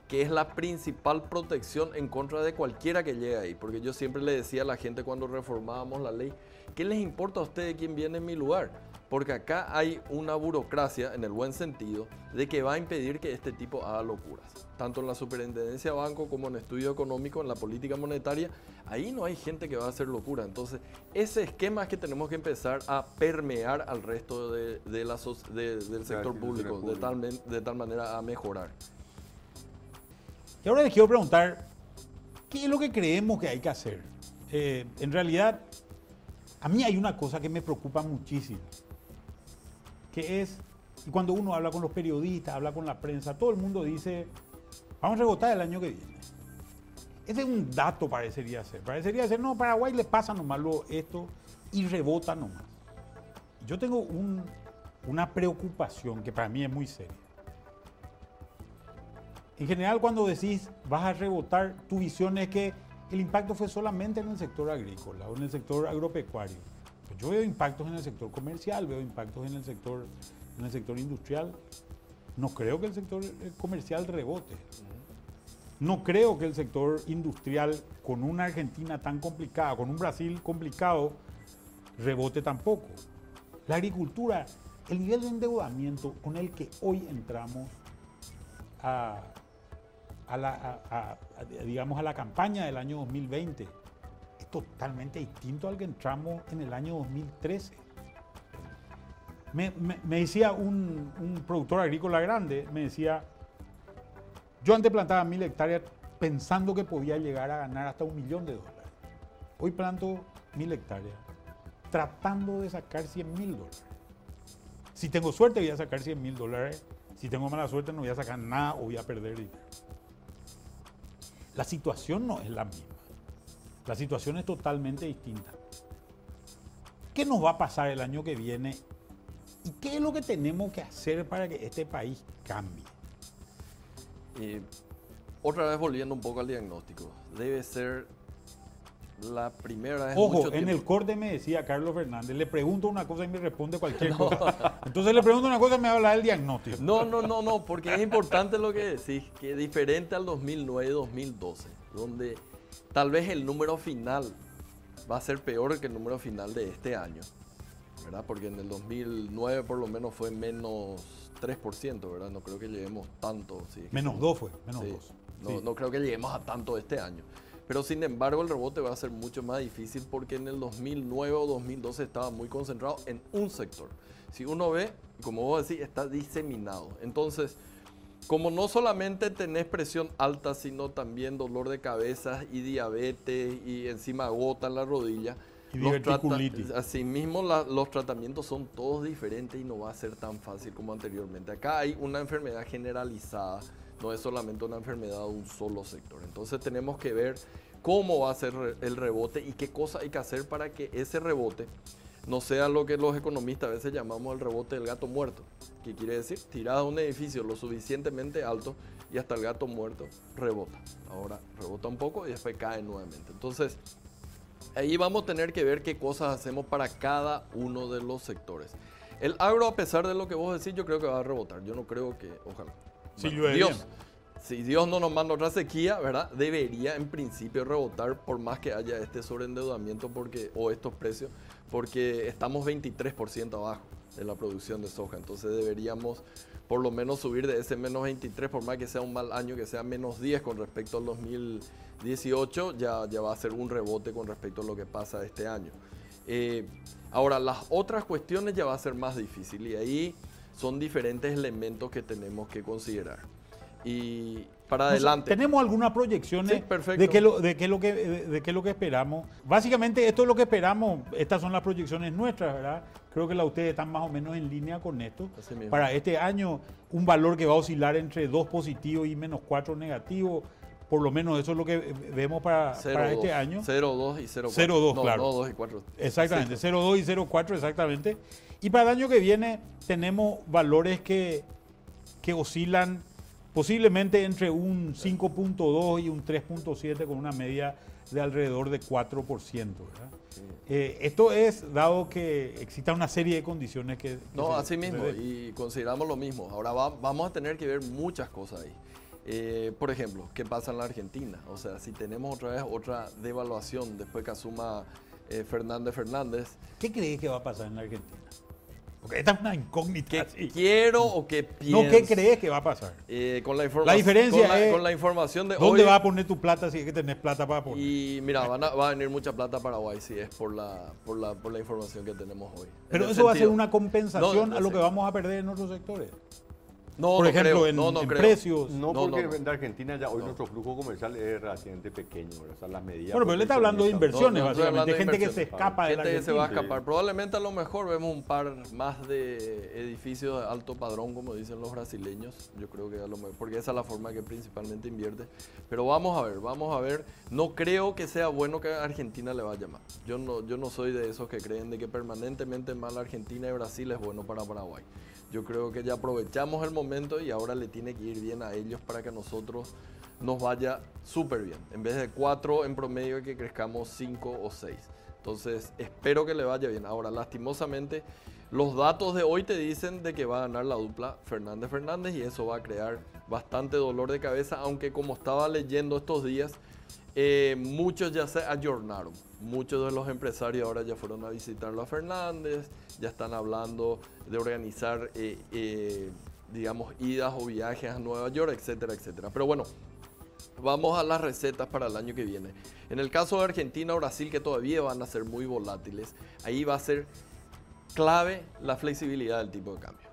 que es la principal protección en contra de cualquiera que llegue ahí. Porque yo siempre le decía a la gente cuando reformábamos la ley, ¿qué les importa a ustedes quién viene en mi lugar? Porque acá hay una burocracia, en el buen sentido, de que va a impedir que este tipo haga locuras. Tanto en la superintendencia de banco como en estudio económico, en la política monetaria, ahí no hay gente que va a hacer locura. Entonces, ese esquema es que tenemos que empezar a permear al resto de, la, del sector público, de tal, de tal manera a mejorar.
Y ahora les quiero preguntar, ¿qué es lo que creemos que hay que hacer? Eh, en realidad, a mí hay una cosa que me preocupa muchísimo, que es, y cuando uno habla con los periodistas, habla con la prensa, todo el mundo dice, vamos a rebotar el año que viene. Ese es un dato parecería ser. Parecería ser, no, Paraguay le pasa nomás lo, esto y rebota nomás. Yo tengo una preocupación que para mí es muy seria. En general, cuando decís vas a rebotar, tu visión es que el impacto fue solamente en el sector agrícola o en el sector agropecuario. Pues yo veo impactos en el sector comercial, veo impactos en el sector, en el sector industrial. No creo que el sector eh, comercial rebote. No creo que el sector industrial, con una Argentina tan complicada, con un Brasil complicado, rebote tampoco. La agricultura, el nivel de endeudamiento con el que hoy entramos a, a la, digamos, a la campaña del año 2020 es totalmente distinto al que entramos en el año 2013. Me, decía un, un, productor agrícola grande, me decía, yo antes plantaba mil hectáreas pensando que podía llegar a ganar hasta un millón de dólares. Hoy planto mil hectáreas tratando de sacar 100 mil dólares. Si tengo suerte voy a sacar 100 mil dólares, si tengo mala suerte no voy a sacar nada o voy a perder dinero. La situación no es la misma. La situación es totalmente distinta. ¿Qué nos va a pasar el año que viene? ¿Y qué es lo que tenemos que hacer para que este país cambie?
otra vez volviendo un poco al diagnóstico, debe ser la primera vez.
Ojo, en el corte me decía Carlos Fernández, le pregunto una cosa y me responde cualquier [LAUGHS] cosa. Entonces le pregunto una cosa y me habla del diagnóstico.
No, no, no, no, porque es importante lo que decís, que diferente al 2009-2012, donde tal vez el número final va a ser peor que el número final de este año, ¿verdad? Porque en el 2009 por lo menos fue menos 3%, ¿verdad? No creo que lleguemos tanto.
menos 2 fue, menos 2.
No, no creo que lleguemos a tanto este año. Pero sin embargo el rebote va a ser mucho más difícil porque en el 2009 o 2012 estaba muy concentrado en un sector. Si uno ve, como vos decís, está diseminado. Entonces, como no solamente tenés presión alta, sino también dolor de cabeza y diabetes y encima gota en la rodilla,
y los
asimismo los tratamientos son todos diferentes y no va a ser tan fácil como anteriormente. Acá hay una enfermedad generalizada no es solamente una enfermedad de un solo sector. Entonces tenemos que ver cómo va a ser el rebote y qué cosa hay que hacer para que ese rebote no sea lo que los economistas a veces llamamos el rebote del gato muerto, que quiere decir tirar a un edificio lo suficientemente alto y hasta el gato muerto rebota. Ahora rebota un poco y después cae nuevamente. Entonces, ahí vamos a tener que ver qué cosas hacemos para cada uno de los sectores. El agro, a pesar de lo que vos decís, yo creo que va a rebotar. Yo no creo que, ojalá,
si
Dios, si Dios no nos manda otra sequía, ¿verdad? Debería en principio rebotar por más que haya este sobreendeudamiento porque, o estos precios, porque estamos 23% abajo de la producción de soja. Entonces deberíamos por lo menos subir de ese menos 23, por más que sea un mal año, que sea menos 10 con respecto al 2018, ya, ya va a ser un rebote con respecto a lo que pasa este año. Eh, ahora, las otras cuestiones ya va a ser más difícil y ahí son diferentes elementos que tenemos que considerar. Y para adelante.
¿Tenemos alguna proyección de, qué lo, de, qué lo que, de qué lo que esperamos? Básicamente esto es lo que esperamos, estas son las proyecciones nuestras, ¿verdad? Creo que la ustedes están más o menos en línea con esto. Para este año, un valor que va a oscilar entre 2 positivos y menos 4 negativos. Por lo menos eso es lo que vemos para, para este año.
0,2 y 0,4.
0,2, claro.
2 y 4.
Exactamente, 0,2 y 0,4 exactamente. Y para el año que viene tenemos valores que, que oscilan posiblemente entre un 5.2 y un 3.7 con una media de alrededor de 4%. Eh, esto es dado que exista una serie de condiciones que...
no, así mismo, y consideramos lo mismo. Ahora vamos a tener que ver muchas cosas ahí. Eh, por ejemplo, ¿qué pasa en la Argentina? O sea, si tenemos otra vez otra devaluación después que asuma eh, Fernández Fernández.
¿Qué crees que va a pasar en la Argentina? Porque esta es una incógnita.
¿Qué quiero o qué pienso?
No, ¿qué crees que va a pasar?
Eh, con la,
la diferencia
con
es
con la información de
¿Dónde vas a poner tu plata si es que tenés plata para poner?
Y mira, van a, va a venir mucha plata a Paraguay si es por la, por la, por la información que tenemos hoy.
Pero eso va a ser una compensación a lo que vamos a perder en otros sectores.
No,
por ejemplo,
creo.
en,
no, no
precios.
No, porque en Argentina ya hoy nuestro flujo comercial es relativamente pequeño, o sea, las medidas.
Bueno, pero él está hablando de inversiones, básicamente, de gente que se escapa de la
Gente que se va a escapar. Probablemente a lo mejor vemos un par más de edificios de alto padrón, como dicen los brasileños. Yo creo que a lo mejor, porque esa es la forma que principalmente invierte. Pero vamos a ver, vamos a ver. No creo que sea bueno que Argentina le vaya mal. Yo no, yo no soy de esos que creen de que permanentemente mal Argentina y Brasil es bueno para Paraguay. Yo creo que ya aprovechamos el momento y ahora le tiene que ir bien a ellos para que a nosotros nos vaya súper bien. En vez de cuatro en promedio, que crezcamos cinco o seis. Entonces, espero que le vaya bien. Ahora, lastimosamente, los datos de hoy te dicen de que va a ganar la dupla Fernández Fernández y eso va a crear bastante dolor de cabeza, aunque como estaba leyendo estos días, eh, muchos ya se ayornaron. Muchos de los empresarios ahora ya fueron a visitarlo a Fernández, ya están hablando de organizar, eh, eh, digamos, idas o viajes a Nueva York, etcétera, etcétera. Pero bueno, vamos a las recetas para el año que viene. En el caso de Argentina o Brasil, que todavía van a ser muy volátiles, ahí va a ser clave la flexibilidad del tipo de cambio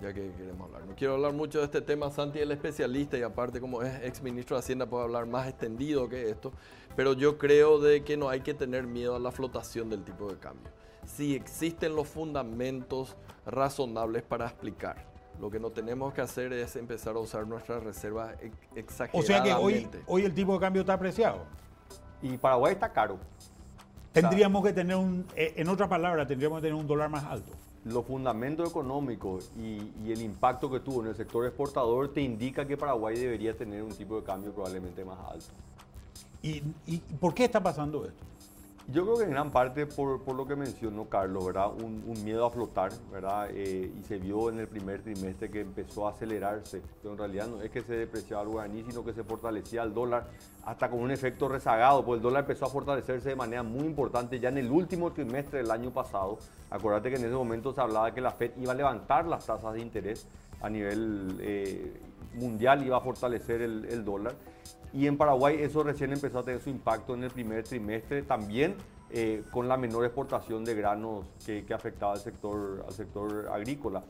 ya que queremos hablar. No quiero hablar mucho de este tema, Santi es el especialista y aparte como es ex ministro de Hacienda puede hablar más extendido que esto, pero yo creo de que no hay que tener miedo a la flotación del tipo de cambio. Si existen los fundamentos razonables para explicar, lo que no tenemos que hacer es empezar a usar nuestras reservas exageradamente.
O sea que hoy, hoy el tipo de cambio está apreciado.
Y Paraguay está caro.
Tendríamos que tener un, eh, en otras palabras, tendríamos que tener un dólar más alto
los fundamentos económicos y, el impacto que tuvo en el sector exportador te indica que Paraguay debería tener un tipo de cambio probablemente más alto.
¿Y, por qué está pasando esto?
Yo creo que en gran parte por, por lo que mencionó Carlos, ¿verdad? Un, miedo a flotar, ¿verdad? Eh, y se vio en el primer trimestre que empezó a acelerarse, pero en realidad no es que se depreciaba el guaraní, sino que se fortalecía el dólar hasta con un efecto rezagado, pues el dólar empezó a fortalecerse de manera muy importante ya en el último trimestre del año pasado. Acuérdate que en ese momento se hablaba que la Fed iba a levantar las tasas de interés a nivel eh, mundial, iba a fortalecer el, el dólar. Y en Paraguay eso recién empezó a tener su impacto en el primer trimestre, también eh, con la menor exportación de granos que, afectaba al sector, al sector agrícola.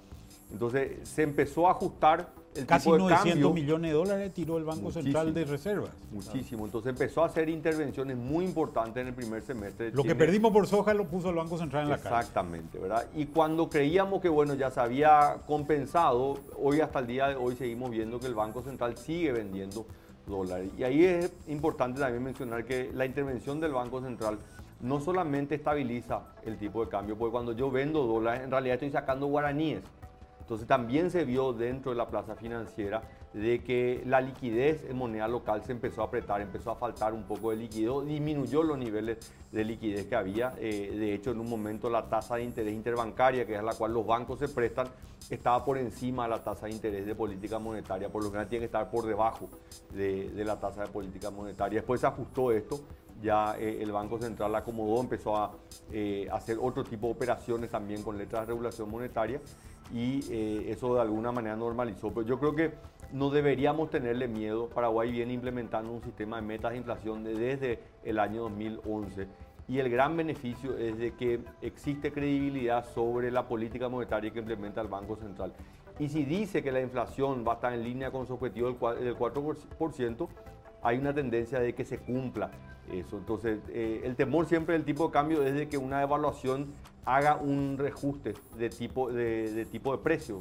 Entonces se empezó a ajustar el
Casi
tipo de
900 millones de dólares tiró el Banco Central de Reservas.
Muchísimo. Entonces empezó a hacer intervenciones muy importantes en el primer semestre.
lo que perdimos por soja lo puso el Banco Central en la
cara. Exactamente, ¿verdad? Y cuando creíamos que bueno ya se había compensado, hoy hasta el día de hoy seguimos viendo que el Banco Central sigue vendiendo dólares. Y ahí es importante también mencionar que la intervención del Banco Central no solamente estabiliza el tipo de cambio, porque cuando yo vendo dólares, en realidad estoy sacando guaraníes. Entonces también se vio dentro de la plaza financiera de que la liquidez en moneda local se empezó a apretar, empezó a faltar un poco de liquidez, disminuyó los niveles de liquidez que había. Eh, de hecho, en un momento la tasa de interés interbancaria, que es la cual los bancos se prestan, estaba por encima de la tasa de interés de política monetaria, por lo general tiene que estar por debajo de, la tasa de política monetaria. Después se ajustó esto, ya eh, el Banco Central acomodó, empezó a eh, hacer otro tipo de operaciones también con letras de regulación monetaria y eso de alguna manera normalizó. Pero yo creo que no deberíamos tenerle miedo. Paraguay viene implementando un sistema de metas de inflación desde el año 2011 y el gran beneficio es de que existe credibilidad sobre la política monetaria que implementa el Banco Central. Y si dice que la inflación va a estar en línea con su objetivo del 4%, hay una tendencia de que se cumpla eso. Entonces, eh, el temor siempre del tipo de cambio es de que una evaluación haga un reajuste de tipo de, tipo de precio.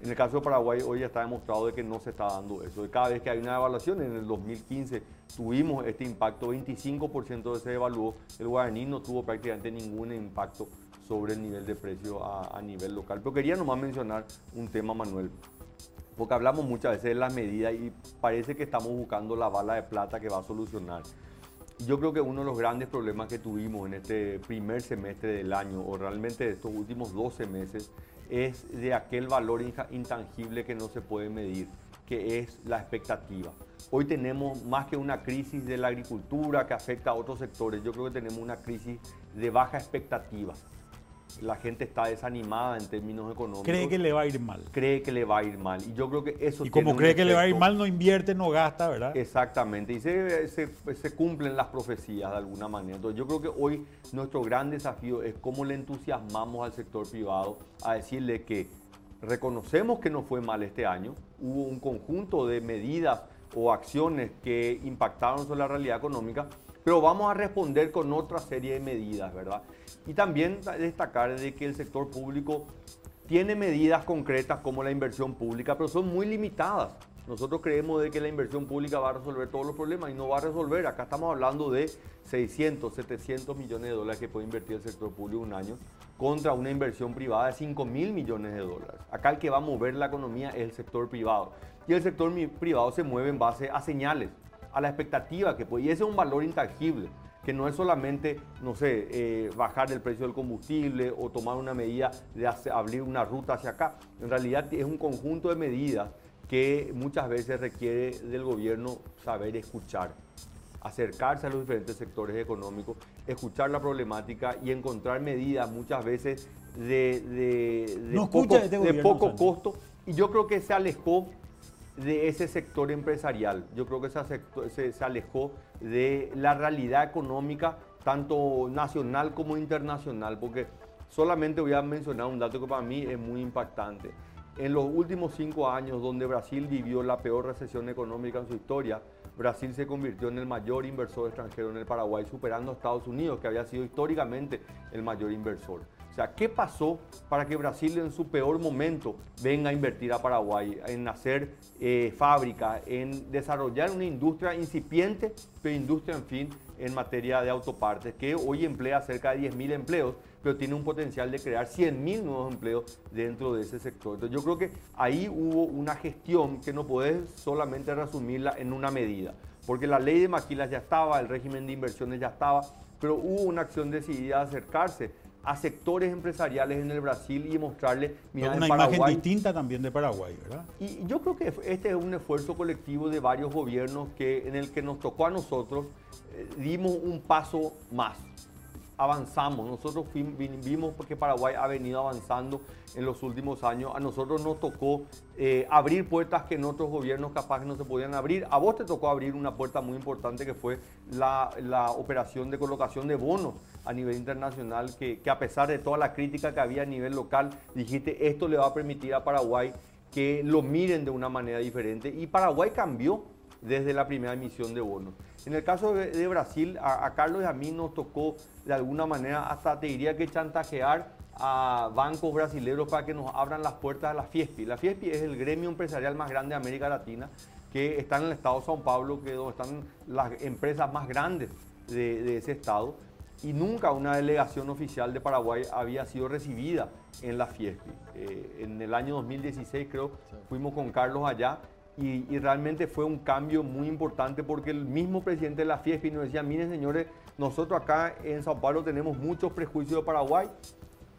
En el caso de Paraguay hoy ya está demostrado de que no se está dando eso. Cada vez que hay una evaluación, en el 2015 tuvimos este impacto, 25% de ese evaluó, el guaraní no tuvo prácticamente ningún impacto sobre el nivel de precio a, nivel local. Pero quería nomás mencionar un tema, Manuel, porque hablamos muchas veces de las medidas y parece que estamos buscando la bala de plata que va a solucionar. Yo creo que uno de los grandes problemas que tuvimos en este primer semestre del año, o realmente de estos últimos 12 meses, es de aquel valor intangible que no se puede medir, que es la expectativa. Hoy tenemos más que una crisis de la agricultura que afecta a otros sectores, yo creo que tenemos una crisis de baja expectativa la gente está desanimada en términos económicos.
Cree que le va a ir mal.
Cree que le va a ir mal. Y yo creo que eso...
Y como cree que le va a ir mal, no invierte, no gasta, ¿verdad?
Exactamente. Y se, se, cumplen las profecías de alguna manera. Entonces yo creo que hoy nuestro gran desafío es cómo le entusiasmamos al sector privado a decirle que reconocemos que no fue mal este año. Hubo un conjunto de medidas o acciones que impactaron sobre la realidad económica, pero vamos a responder con otra serie de medidas, ¿verdad? Y también destacar de que el sector público tiene medidas concretas como la inversión pública, pero son muy limitadas. Nosotros creemos de que la inversión pública va a resolver todos los problemas y no va a resolver. Acá estamos hablando de 600, 700 millones de dólares que puede invertir el sector público un año contra una inversión privada de 5 mil millones de dólares. Acá el que va a mover la economía es el sector privado. Y el sector privado se mueve en base a señales, a la expectativa que puede. Y ese es un valor intangible que no es solamente, no sé, eh, bajar el precio del combustible o tomar una medida de abrir una ruta hacia acá. En realidad es un conjunto de medidas que muchas veces requiere del gobierno saber escuchar, acercarse a los diferentes sectores económicos, escuchar la problemática y encontrar medidas muchas veces de, poco, este poco costo. Y yo creo que se alejó de ese sector empresarial. Yo creo que se, se, alejó de la realidad económica, tanto nacional como internacional, porque solamente voy a mencionar un dato que para mí es muy impactante. En los últimos cinco años, donde Brasil vivió la peor recesión económica en su historia, Brasil se convirtió en el mayor inversor extranjero en el Paraguay, superando a Estados Unidos, que había sido históricamente el mayor inversor sea, ¿qué pasó para que Brasil en su peor momento venga a invertir a Paraguay, en hacer eh, fábricas, en desarrollar una industria incipiente, pero industria, en fin, en materia de autopartes, que hoy emplea cerca de 10.000 empleos, pero tiene un potencial de crear 100.000 nuevos empleos dentro de ese sector. Entonces yo creo que ahí hubo una gestión que no puedes solamente resumirla en una medida, porque la ley de maquilas ya estaba, el régimen de inversiones ya estaba, pero hubo una acción decidida a acercarse a sectores empresariales en el Brasil y mostrarle,
mira, una imagen distinta también de Paraguay, ¿verdad?
Y yo creo que este es un esfuerzo colectivo de varios gobiernos que, en el que nos tocó a nosotros, eh, dimos un paso más avanzamos. Nosotros vimos porque Paraguay ha venido avanzando en los últimos años. A nosotros nos tocó eh, abrir puertas que en otros gobiernos capaz no se podían abrir. A vos te tocó abrir una puerta muy importante que fue la, operación de colocación de bonos a nivel internacional, que, que a pesar de toda la crítica que había a nivel local, dijiste esto le va a permitir a Paraguay que lo miren de una manera diferente. Y Paraguay cambió desde la primera emisión de bonos. En el caso de, Brasil, a, Carlos y a mí nos tocó de alguna manera, hasta te diría que chantajear a bancos brasileños para que nos abran las puertas de la FIESPI. La FIESPI es el gremio empresarial más grande de América Latina, que está en el estado de São Paulo, que es donde están las empresas más grandes de, ese estado. Y nunca una delegación oficial de Paraguay había sido recibida en la FIESPI. Eh, en el año 2016 creo, fuimos con Carlos allá y, realmente fue un cambio muy importante porque el mismo presidente de la FIESPI nos decía, miren señores, nosotros acá en Sao Paulo tenemos muchos prejuicios de Paraguay,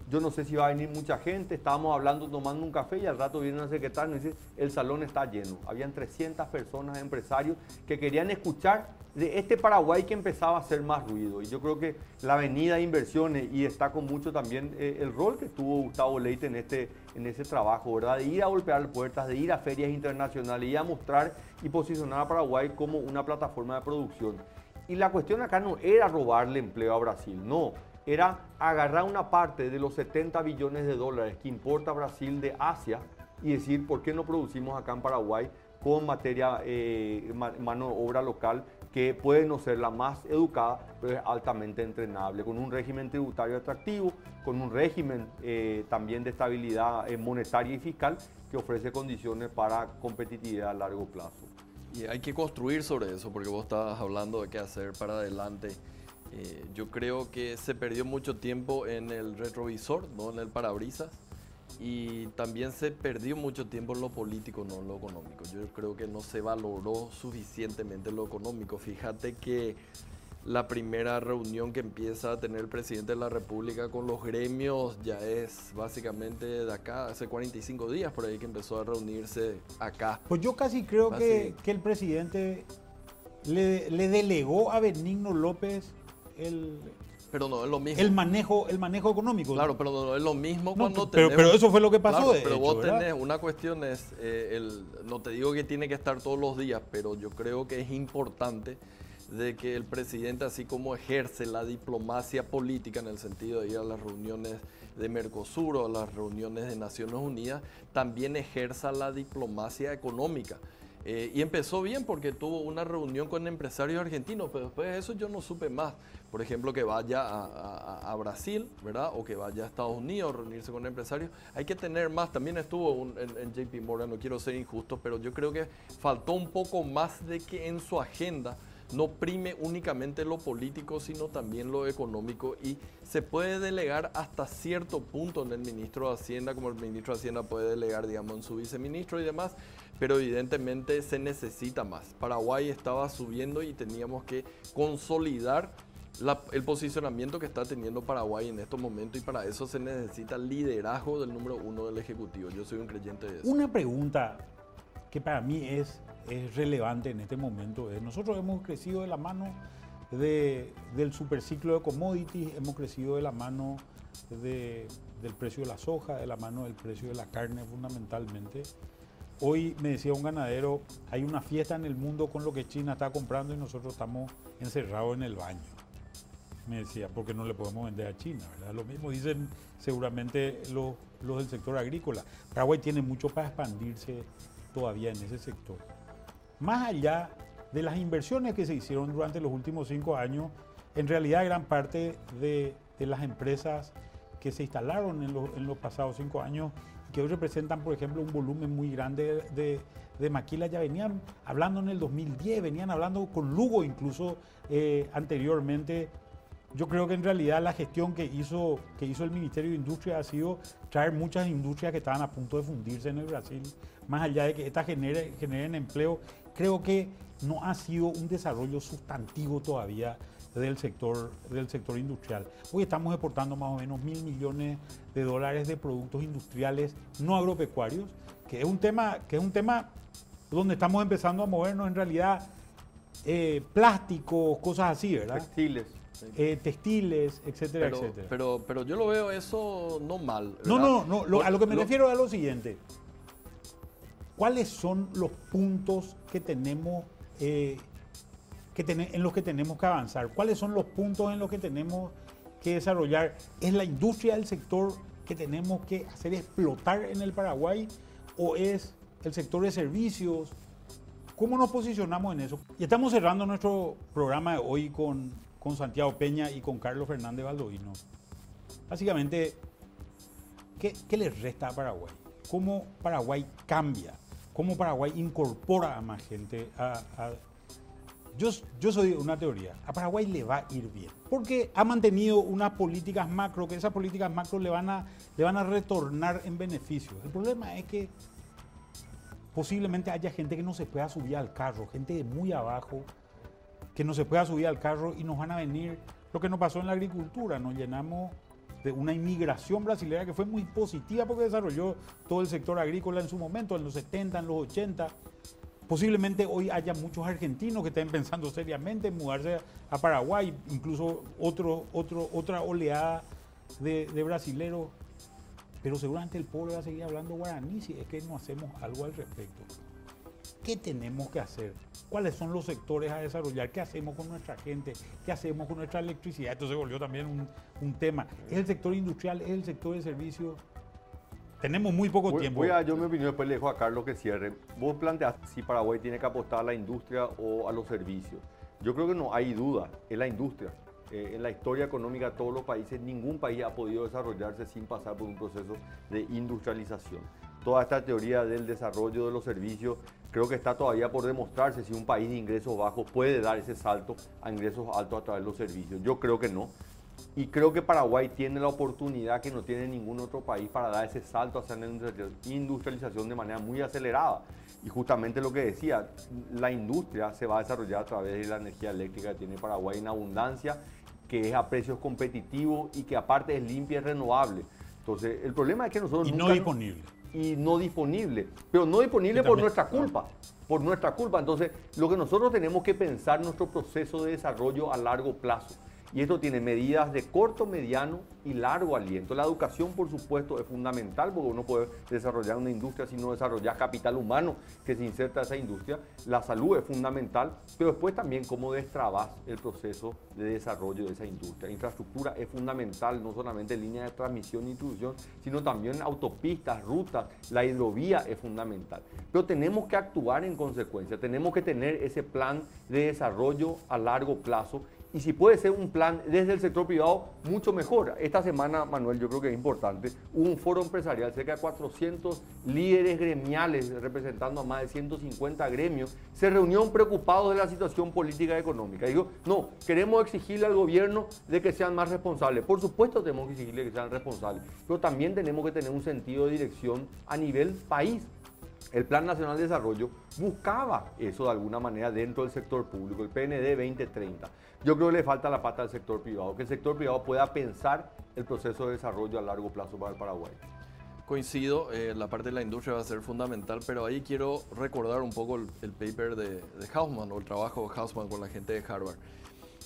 yo no sé si va a venir mucha gente, estábamos hablando, tomando un café y al rato viene una secretaria y dice, el salón está lleno. Habían 300 personas, empresarios, que querían escuchar de este Paraguay que empezaba a hacer más ruido. Y yo creo que la avenida de inversiones, y está con mucho también eh, el rol que tuvo Gustavo Leite en, este, en ese trabajo, ¿verdad? De ir a golpear puertas, de ir a ferias internacionales y a mostrar y posicionar a Paraguay como una plataforma de producción. Y la cuestión acá no era robarle empleo a Brasil, no era agarrar una parte de los 70 billones de dólares que importa Brasil de Asia y decir, ¿por qué no producimos acá en Paraguay con materia, eh, mano de obra local que puede no ser la más educada, pero es altamente entrenable, con un régimen tributario atractivo, con un régimen eh, también de estabilidad eh, monetaria y fiscal que ofrece condiciones para competitividad a largo plazo.
Y hay que construir sobre eso, porque vos estabas hablando de qué hacer para adelante. Eh, yo creo que se perdió mucho tiempo en el retrovisor, no en el parabrisas, y también se perdió mucho tiempo en lo político, no en lo económico. Yo creo que no se valoró suficientemente lo económico. Fíjate que la primera reunión que empieza a tener el presidente de la República con los gremios ya es básicamente de acá, hace 45 días por ahí que empezó a reunirse acá.
Pues yo casi creo que, que, el presidente le, le delegó a Benigno López el,
pero no es lo mismo.
El manejo, el manejo económico.
Claro, pero no es lo mismo cuando
pero, pero, eso fue lo que pasó.
pero vos tenés, una cuestión es, eh, el, no te digo que tiene que estar todos los días, pero yo creo que es importante de que el presidente, así como ejerce la diplomacia política en el sentido de ir a las reuniones de Mercosur o a las reuniones de Naciones Unidas, también ejerza la diplomacia económica. Eh, y empezó bien porque tuvo una reunión con empresarios argentinos, pero después de eso yo no supe más. Por ejemplo, que vaya a, Brasil, ¿verdad? O que vaya a Estados Unidos a reunirse con empresarios. Hay que tener más. También estuvo en, en, JP Morgan, no quiero ser injusto, pero yo creo que faltó un poco más de que en su agenda no prime únicamente lo político, sino también lo económico y se puede delegar hasta cierto punto en el ministro de Hacienda, como el ministro de Hacienda puede delegar, digamos, en su viceministro y demás, pero evidentemente se necesita más. Paraguay estaba subiendo y teníamos que consolidar el posicionamiento que está teniendo Paraguay en estos momentos y para eso se necesita liderazgo del número uno del Ejecutivo. Yo soy un creyente de eso.
Una pregunta que para mí es, es relevante en este momento es, nosotros hemos crecido de la mano de, del superciclo de commodities, hemos crecido de la mano de, del precio de la soja, de la mano del precio de la carne fundamentalmente. Hoy me decía un ganadero, hay una fiesta en el mundo con lo que China está comprando y nosotros estamos encerrados en el baño. Me decía, porque no le podemos vender a China, ¿verdad? Lo mismo dicen seguramente los, del sector agrícola. Paraguay tiene mucho para expandirse todavía en ese sector. Más allá de las inversiones que se hicieron durante los últimos cinco años, en realidad gran parte de, las empresas que se instalaron en los pasados cinco años que hoy representan, por ejemplo, un volumen muy grande de, de ya venían hablando en el 2010, venían hablando con Lugo incluso eh, anteriormente. Yo creo que en realidad la gestión que hizo, que hizo el Ministerio de Industria ha sido traer muchas industrias que estaban a punto de fundirse en el Brasil, más allá de que estas genere, generen empleo. Creo que no ha sido un desarrollo sustantivo todavía del sector, del sector industrial. Hoy estamos exportando más o menos mil millones de dólares de productos industriales no agropecuarios, que es un tema, que es un tema donde estamos empezando a movernos en realidad eh, plásticos, cosas así, ¿verdad?
Textiles.
Eh, textiles, etcétera,
pero,
etcétera.
Pero, pero yo lo veo eso no mal.
No, no, no, a lo que me refiero es a lo siguiente. ¿Cuáles son los puntos que tenemos eh, en los que tenemos que avanzar? ¿Cuáles son los puntos en los que tenemos que desarrollar? ¿Es la industria del sector que tenemos que hacer explotar en el Paraguay o es el sector de servicios? ¿Cómo nos posicionamos en eso? Y estamos cerrando nuestro programa de hoy con, con Santiago Peña y con Carlos Fernández Baldovino. Básicamente, ¿qué, qué le resta a Paraguay? ¿Cómo Paraguay cambia? ¿Cómo Paraguay incorpora a más gente a, yo, yo soy una teoría, a Paraguay le va a ir bien, porque ha mantenido unas políticas macro, que esas políticas macro le van a, le van a retornar en beneficios. El problema es que posiblemente haya gente que no se pueda subir al carro, gente de muy abajo, que no se pueda subir al carro y nos van a venir lo que nos pasó en la agricultura, nos llenamos de una inmigración brasileña que fue muy positiva porque desarrolló todo el sector agrícola en su momento, en los 70, en los 80. Posiblemente hoy haya muchos argentinos que estén pensando seriamente en mudarse a Paraguay, incluso otro, otro, otra oleada de, de brasileros. Pero seguramente el pueblo va a seguir hablando guaraní si es que no hacemos algo al respecto. ¿Qué tenemos que hacer? ¿Cuáles son los sectores a desarrollar? ¿Qué hacemos con nuestra gente? ¿Qué hacemos con nuestra electricidad? Esto se volvió también un, tema. ¿Es el sector industrial? ¿Es el sector de servicios? Tenemos muy poco tiempo.
Voy a, yo mi opinión, después le dejo a Carlos que cierre. Vos planteas si Paraguay tiene que apostar a la industria o a los servicios. Yo creo que no hay duda, es la industria. Eh, en la historia económica de todos los países, ningún país ha podido desarrollarse sin pasar por un proceso de industrialización. Toda esta teoría del desarrollo de los servicios creo que está todavía por demostrarse si un país de ingresos bajos puede dar ese salto a ingresos altos a través de los servicios. Yo creo que no. Y creo que Paraguay tiene la oportunidad que no tiene ningún otro país para dar ese salto hacia la industrialización de manera muy acelerada. Y justamente lo que decía, la industria se va a desarrollar a través de la energía eléctrica que tiene Paraguay en abundancia, que es a precios competitivos y que aparte es limpia y renovable. Entonces, el problema es que nosotros...
Y no disponible
y no disponible, pero no disponible por nuestra culpa, por nuestra culpa. Entonces, lo que nosotros tenemos que pensar nuestro proceso de desarrollo a largo plazo. Y esto tiene medidas de corto, mediano y largo aliento. La educación, por supuesto, es fundamental porque uno puede desarrollar una industria si no desarrolla capital humano que se inserta a esa industria. La salud es fundamental, pero después también cómo destrabas el proceso de desarrollo de esa industria. infraestructura es fundamental, no solamente línea de transmisión e introducción, sino también autopistas, rutas. La hidrovía es fundamental. Pero tenemos que actuar en consecuencia, tenemos que tener ese plan de desarrollo a largo plazo y si puede ser un plan desde el sector privado, mucho mejor. Esta semana, Manuel, yo creo que es importante, hubo un foro empresarial, cerca de 400 líderes gremiales representando a más de 150 gremios, se reunieron preocupados de la situación política y económica. Digo, no, queremos exigirle al gobierno de que sean más responsables. Por supuesto tenemos que exigirle que sean responsables, pero también tenemos que tener un sentido de dirección a nivel país el Plan Nacional de Desarrollo buscaba eso de alguna manera dentro del sector público, el PND 2030. Yo creo que le falta la pata al sector privado, que el sector privado pueda pensar el proceso de desarrollo a largo plazo para el Paraguay.
Coincido, eh, la parte de la industria va a ser fundamental, pero ahí quiero recordar un poco el, paper de, de Hausman o el trabajo de Hausman con la gente de Harvard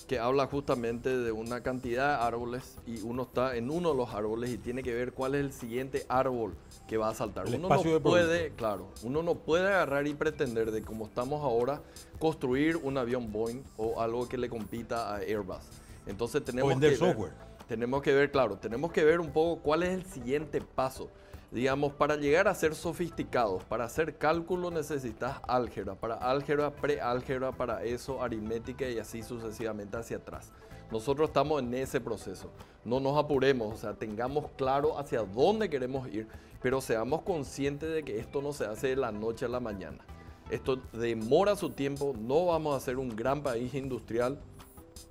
que habla justamente de una cantidad de árboles y uno está en uno de los árboles y tiene que ver cuál es el siguiente árbol que va a saltar. uno no puede, claro, uno no puede agarrar y pretender de como estamos ahora construir un avión Boeing o algo que le compita a Airbus. Entonces tenemos que software. tenemos que ver, claro, tenemos que ver un poco cuál es el siguiente paso digamos, para llegar a ser sofisticados, para hacer cálculo necesitas álgebra, para álgebra, preálgebra, para eso, aritmética y así sucesivamente hacia atrás. Nosotros estamos en ese proceso. No nos apuremos, o sea, tengamos claro hacia dónde queremos ir, pero seamos conscientes de que esto no se hace de la noche a la mañana. Esto demora su tiempo, no vamos a ser un gran país industrial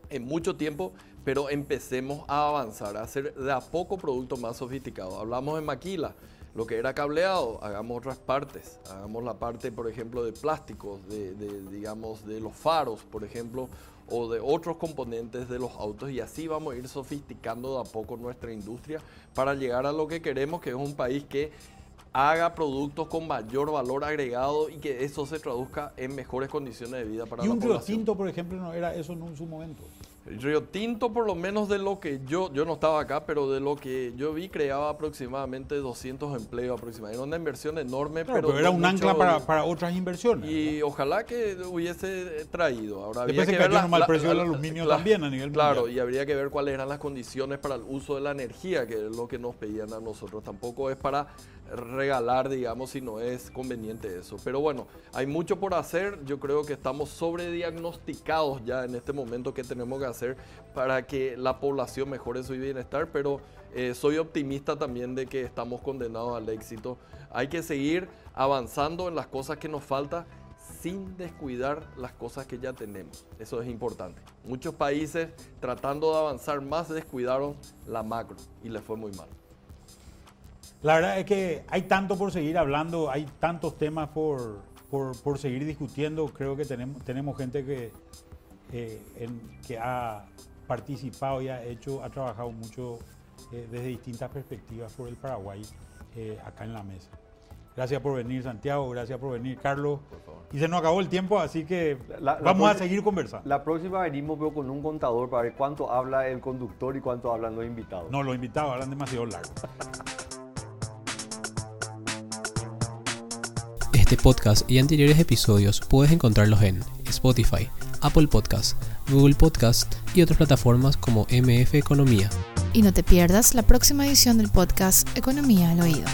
en mucho tiempo, pero empecemos a avanzar, a hacer de a poco productos más sofisticados. Hablamos de maquila, lo que era cableado, hagamos otras partes, hagamos la parte, por ejemplo, de plásticos, de, digamos, de los faros, por ejemplo, o de otros componentes de los autos y así vamos a ir sofisticando de a poco nuestra industria para llegar a lo que queremos, que es un país que haga productos con mayor valor agregado y que eso se traduzca en mejores condiciones de vida para
la
población.
Y un Tinto, por ejemplo, no era eso en su momento.
El Río Tinto, por lo menos de lo que yo, yo no estaba acá, pero de lo que yo vi, creaba aproximadamente 200 empleos aproximadamente. Era una inversión enorme, pero,
era un ancla para, otras inversiones.
Y ojalá que hubiese traído. Ahora
Después se cayó el precio del aluminio también a nivel
Claro, y habría que ver cuáles eran las condiciones para el uso de la energía, que es lo que nos pedían a nosotros. Tampoco es para regalar, digamos, si no es conveniente eso. Pero bueno, hay mucho por hacer. Yo creo que estamos sobrediagnosticados ya en este momento que tenemos que hacer para que la población mejore su bienestar, pero eh, soy optimista también de que estamos condenados al éxito. Hay que seguir avanzando en las cosas que nos faltan sin descuidar las cosas que ya tenemos. Eso es importante. Muchos países tratando de avanzar más descuidaron la macro y les fue muy mal.
La verdad es que hay tanto por seguir hablando, hay tantos temas por, por, seguir discutiendo. Creo que tenemos, tenemos gente que, eh, que ha participado y ha hecho, ha trabajado mucho eh, desde distintas perspectivas por el Paraguay eh, acá en la mesa. Gracias por venir, Santiago. Gracias por venir, Carlos. Y se nos acabó el tiempo, así que vamos a seguir conversando.
La próxima venimos con un contador para ver cuánto habla el conductor y cuánto hablan los invitados.
No, los invitados hablan demasiado largo. [LAUGHS]
Este podcast y anteriores episodios puedes encontrarlos en Spotify, Apple Podcast, Google Podcast y otras plataformas como MF Economía.
Y no te pierdas la próxima edición del podcast Economía al Oído.